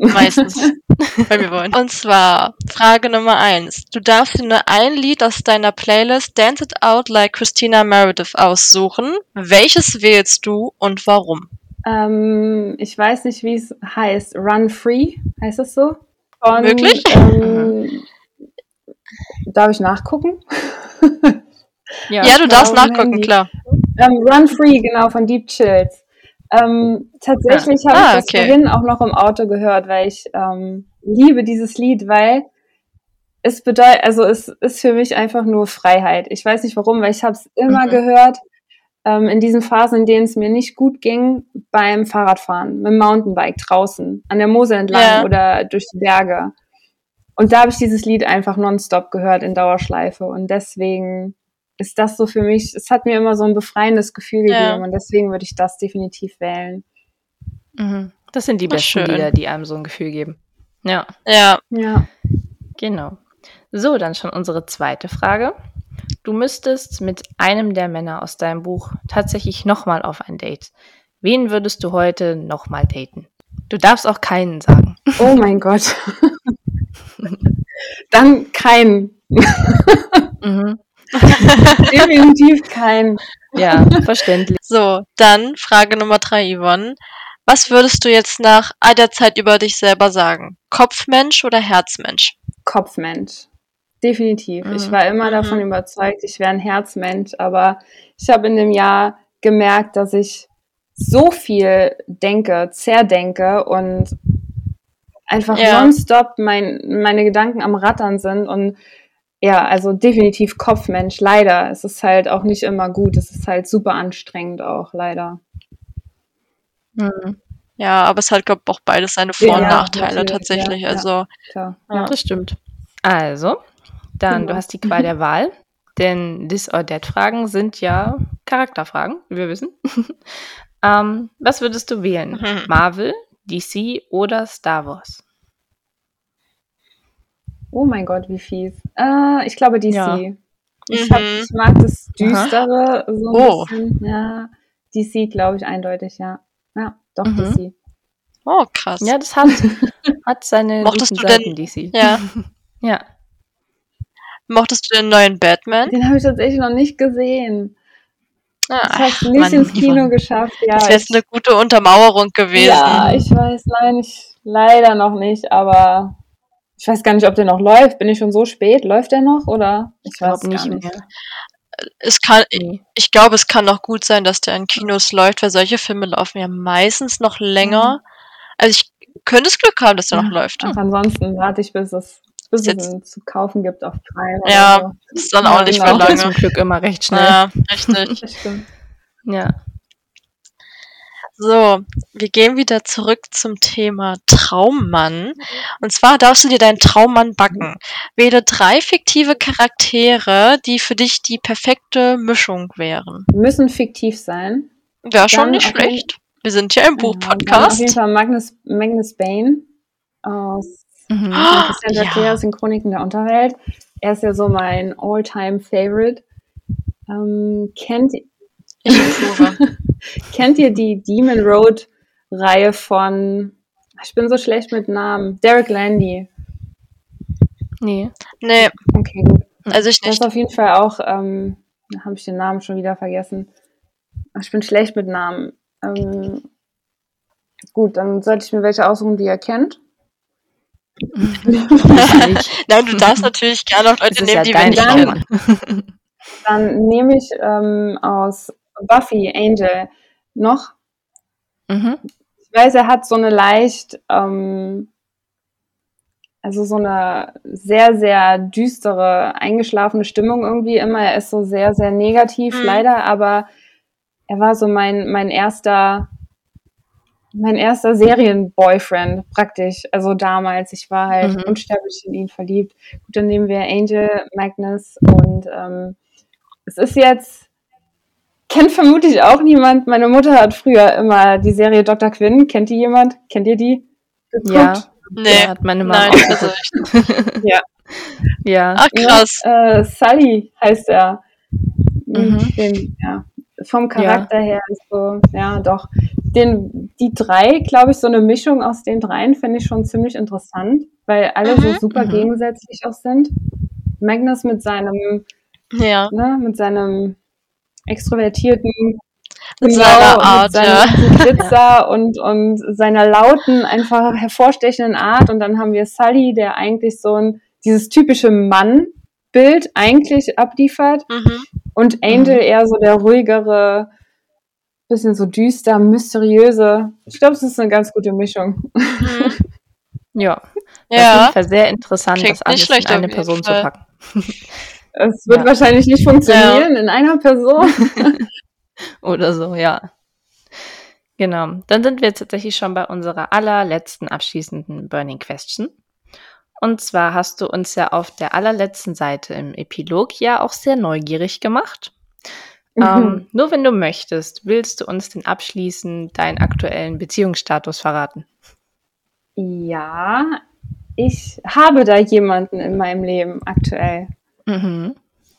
Meistens, wenn wir wollen. Und zwar Frage Nummer eins. Du darfst dir nur ein Lied aus deiner Playlist Dance It Out Like Christina Meredith aussuchen. Welches wählst du und warum? Ähm, ich weiß nicht, wie es heißt. Run Free, heißt es so? Von, Wirklich? Ähm, darf ich nachgucken? ja, ja, du darfst nachgucken, Handy. klar. Ähm, Run Free, genau, von Deep Chills. Ähm, tatsächlich ah. habe ah, ich das okay. vorhin auch noch im Auto gehört, weil ich ähm, liebe dieses Lied, weil es bedeutet, also es ist für mich einfach nur Freiheit. Ich weiß nicht warum, weil ich habe es immer mhm. gehört ähm, in diesen Phasen, in denen es mir nicht gut ging, beim Fahrradfahren, mit dem Mountainbike draußen, an der Mosel entlang ja. oder durch die Berge. Und da habe ich dieses Lied einfach nonstop gehört in Dauerschleife. Und deswegen ist das so für mich, es hat mir immer so ein befreiendes Gefühl gegeben ja. und deswegen würde ich das definitiv wählen. Mhm. Das sind die Ach, besten schön. Lieder, die einem so ein Gefühl geben. Ja. Ja. Ja. Genau. So, dann schon unsere zweite Frage. Du müsstest mit einem der Männer aus deinem Buch tatsächlich nochmal auf ein Date. Wen würdest du heute nochmal daten? Du darfst auch keinen sagen. Oh mein Gott. Dann keinen. mhm. Definitiv keinen. Ja, verständlich. So, dann Frage Nummer drei, Yvonne. Was würdest du jetzt nach all der Zeit über dich selber sagen? Kopfmensch oder Herzmensch? Kopfmensch. Definitiv. Mhm. Ich war immer mhm. davon überzeugt, ich wäre ein Herzmensch, aber ich habe in dem Jahr gemerkt, dass ich so viel denke, zerdenke und einfach ja. nonstop mein, meine Gedanken am Rattern sind und ja, also definitiv Kopfmensch, leider. Es ist halt auch nicht immer gut. Es ist halt super anstrengend auch, leider. Mhm. Ja, aber es hat, glaube ich, auch beides seine Vor- und ja, Nachteile tatsächlich. Ja, also, ja, das stimmt. Also, dann, genau. du hast die Qual der Wahl. Denn This or That Fragen sind ja Charakterfragen, wie wir wissen. ähm, was würdest du wählen? Mhm. Marvel, DC oder Star Wars? Oh mein Gott, wie fies. Äh, ich glaube DC. Ja. Ich, hab, mhm. ich, mag das Düstere Aha. so ein oh. bisschen. Ja, DC glaube ich eindeutig, ja. Ja, doch mhm. DC. Oh, krass. Ja, das hat, hat seine Mochtest du Seiten, denn, DC. Ja. ja. Mochtest du den neuen Batman? Den habe ich tatsächlich noch nicht gesehen. Ah, ich habe es nicht Mann, ins Kino Mann. geschafft. Ja, das wäre jetzt eine gute Untermauerung gewesen. Ja, ich weiß, nein, ich leider noch nicht, aber ich weiß gar nicht, ob der noch läuft. Bin ich schon so spät? Läuft der noch oder? Ich, ich weiß nicht mehr. Es kann, nee. ich glaube, es kann noch gut sein, dass der in Kinos läuft, weil solche Filme laufen ja meistens noch länger. Mhm. Also ich könnte es Glück haben, dass der ja. noch läuft. Ach, ansonsten warte ich, bis es bis es ihn zu kaufen gibt auf Prime. Ja, so. ist dann auch nicht genau. mehr lange. Zum Glück immer recht schnell. Ja, richtig. das stimmt. Ja. So, wir gehen wieder zurück zum Thema Traummann. Und zwar darfst du dir deinen Traummann backen. Wähle drei fiktive Charaktere, die für dich die perfekte Mischung wären. Müssen fiktiv sein. Wäre schon nicht schlecht. Wir sind ja im Buchpodcast. Auf jeden Fall Magnus, Magnus Bane aus mhm. Christian oh, ja. in Chroniken der Unterwelt. Er ist ja so mein All-Time-Favorite. Ähm, kennt, kennt ihr die Demon Road Reihe von, ich bin so schlecht mit Namen, Derek Landy? Nee. Nee. Okay, gut. Also ich nicht. Das ist auf jeden Fall auch, ähm, habe ich den Namen schon wieder vergessen. Ich bin schlecht mit Namen. Ähm, gut, dann sollte ich mir welche aussuchen, die ihr kennt. Nein, du darfst natürlich gerne auch Leute nehmen, ja die wir nicht kennen. Dann nehme ich ähm, aus Buffy Angel noch. Mhm. Ich weiß, er hat so eine leicht, ähm, also so eine sehr, sehr düstere, eingeschlafene Stimmung irgendwie immer. Er ist so sehr, sehr negativ mhm. leider, aber er war so mein, mein erster mein erster Serienboyfriend praktisch. Also damals, ich war halt mhm. unsterblich in ihn verliebt. Gut, dann nehmen wir Angel, Magnus und ähm, es ist jetzt, kennt vermutlich auch niemand. Meine Mutter hat früher immer die Serie Dr. Quinn. Kennt die jemand? Kennt ihr die? Geguckt? Ja. Nee. hat meine Mama Nein, auch also ja. Ja. Ach, krass. Ja, äh, Sully heißt er. Mhm. Den, ja, vom Charakter ja. her ist so, ja, doch den, die drei, glaube ich, so eine Mischung aus den dreien finde ich schon ziemlich interessant, weil alle mhm. so super mhm. gegensätzlich auch sind. Magnus mit seinem, ja. ne, mit seinem extrovertierten, mit genau, seiner Art, mit seinem ja. Glitzer und, und seiner lauten, einfach hervorstechenden Art. Und dann haben wir Sully, der eigentlich so ein, dieses typische Mann-Bild eigentlich abliefert. Mhm. Und Angel mhm. eher so der ruhigere, bisschen so düster, mysteriöse. Ich glaube, es ist eine ganz gute Mischung. Mhm. ja. Ja. Auf jeden Fall sehr interessant, Klingt das alles in eine Person zu packen. Es wird ja. wahrscheinlich nicht funktionieren ja. in einer Person. Oder so, ja. Genau. Dann sind wir jetzt tatsächlich schon bei unserer allerletzten abschließenden Burning Question. Und zwar hast du uns ja auf der allerletzten Seite im Epilog ja auch sehr neugierig gemacht. Mhm. Ähm, nur wenn du möchtest, willst du uns denn abschließend deinen aktuellen Beziehungsstatus verraten? Ja, ich habe da jemanden in meinem Leben aktuell. Mhm.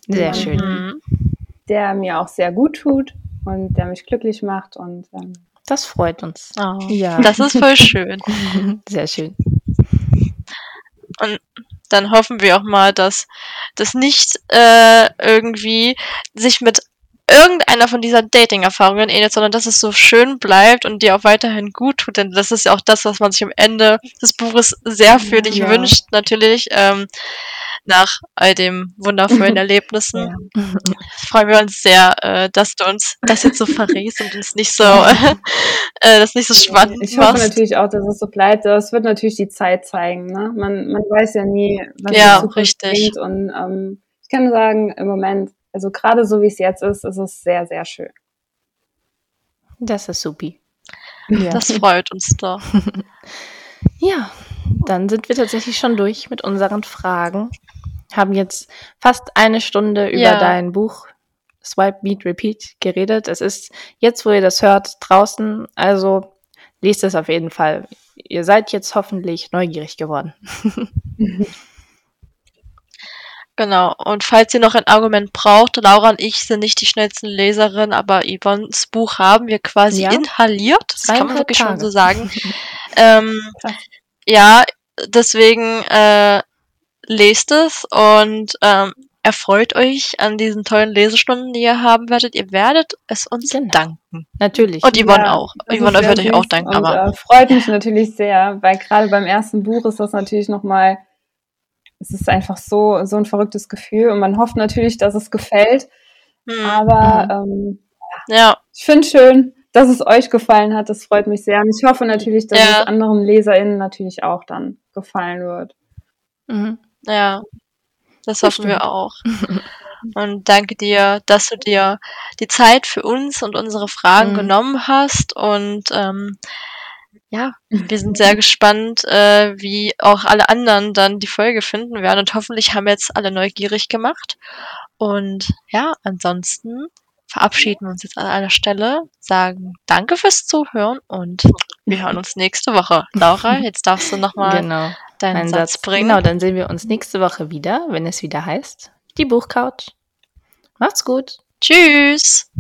Sehr schön. Mhm. Der mir auch sehr gut tut und der mich glücklich macht und ähm, das freut uns. Oh, ja. Das ist voll schön. Sehr schön. Und dann hoffen wir auch mal, dass das nicht äh, irgendwie sich mit irgendeiner von dieser Dating-Erfahrungen ähnelt, sondern dass es so schön bleibt und dir auch weiterhin gut tut. Denn das ist ja auch das, was man sich am Ende des Buches sehr für dich ja. wünscht, natürlich. Ähm, nach all den wundervollen Erlebnissen. Ja. Freuen wir uns sehr, äh, dass du uns das jetzt so verrätst und uns nicht so, äh, das nicht so spannend Ich hoffe machst. natürlich auch, dass es so bleibt. Das wird natürlich die Zeit zeigen. Ne? Man, man weiß ja nie, was ja, richtig. bringt. Und ähm, ich kann sagen, im Moment, also gerade so wie es jetzt ist, ist es sehr, sehr schön. Das ist supi. Ja. Das freut uns doch. ja, dann sind wir tatsächlich schon durch mit unseren Fragen haben jetzt fast eine Stunde über ja. dein Buch Swipe, Meet, Repeat geredet. Es ist jetzt, wo ihr das hört, draußen. Also lest es auf jeden Fall. Ihr seid jetzt hoffentlich neugierig geworden. Genau. Und falls ihr noch ein Argument braucht, Laura und ich sind nicht die schnellsten Leserinnen, aber Yvonnes Buch haben wir quasi ja. inhaliert. Das kann man wirklich Tage. schon so sagen. ähm, ja, deswegen äh, lest es und ähm, erfreut euch an diesen tollen Lesestunden, die ihr haben werdet. Ihr werdet es uns genau. danken. Natürlich. Und Yvonne ja, auch. Yvonne wird euch auch danken. Und, aber äh, freut mich natürlich sehr, weil gerade beim ersten Buch ist das natürlich nochmal, es ist einfach so, so ein verrücktes Gefühl und man hofft natürlich, dass es gefällt. Hm. Aber mhm. ähm, ja. ich finde schön, dass es euch gefallen hat. Das freut mich sehr. Und ich hoffe natürlich, dass ja. es anderen LeserInnen natürlich auch dann gefallen wird. Mhm. Ja, das hoffen wir auch. Und danke dir, dass du dir die Zeit für uns und unsere Fragen mhm. genommen hast. Und ähm, ja, wir sind sehr gespannt, äh, wie auch alle anderen dann die Folge finden werden. Und hoffentlich haben wir jetzt alle neugierig gemacht. Und ja, ansonsten verabschieden wir uns jetzt an einer Stelle, sagen Danke fürs Zuhören und wir hören uns nächste Woche. Laura, jetzt darfst du nochmal genau deinen Satz, Satz bringen. Genau, dann sehen wir uns nächste Woche wieder, wenn es wieder heißt, die Buchcouch. Macht's gut. Tschüss.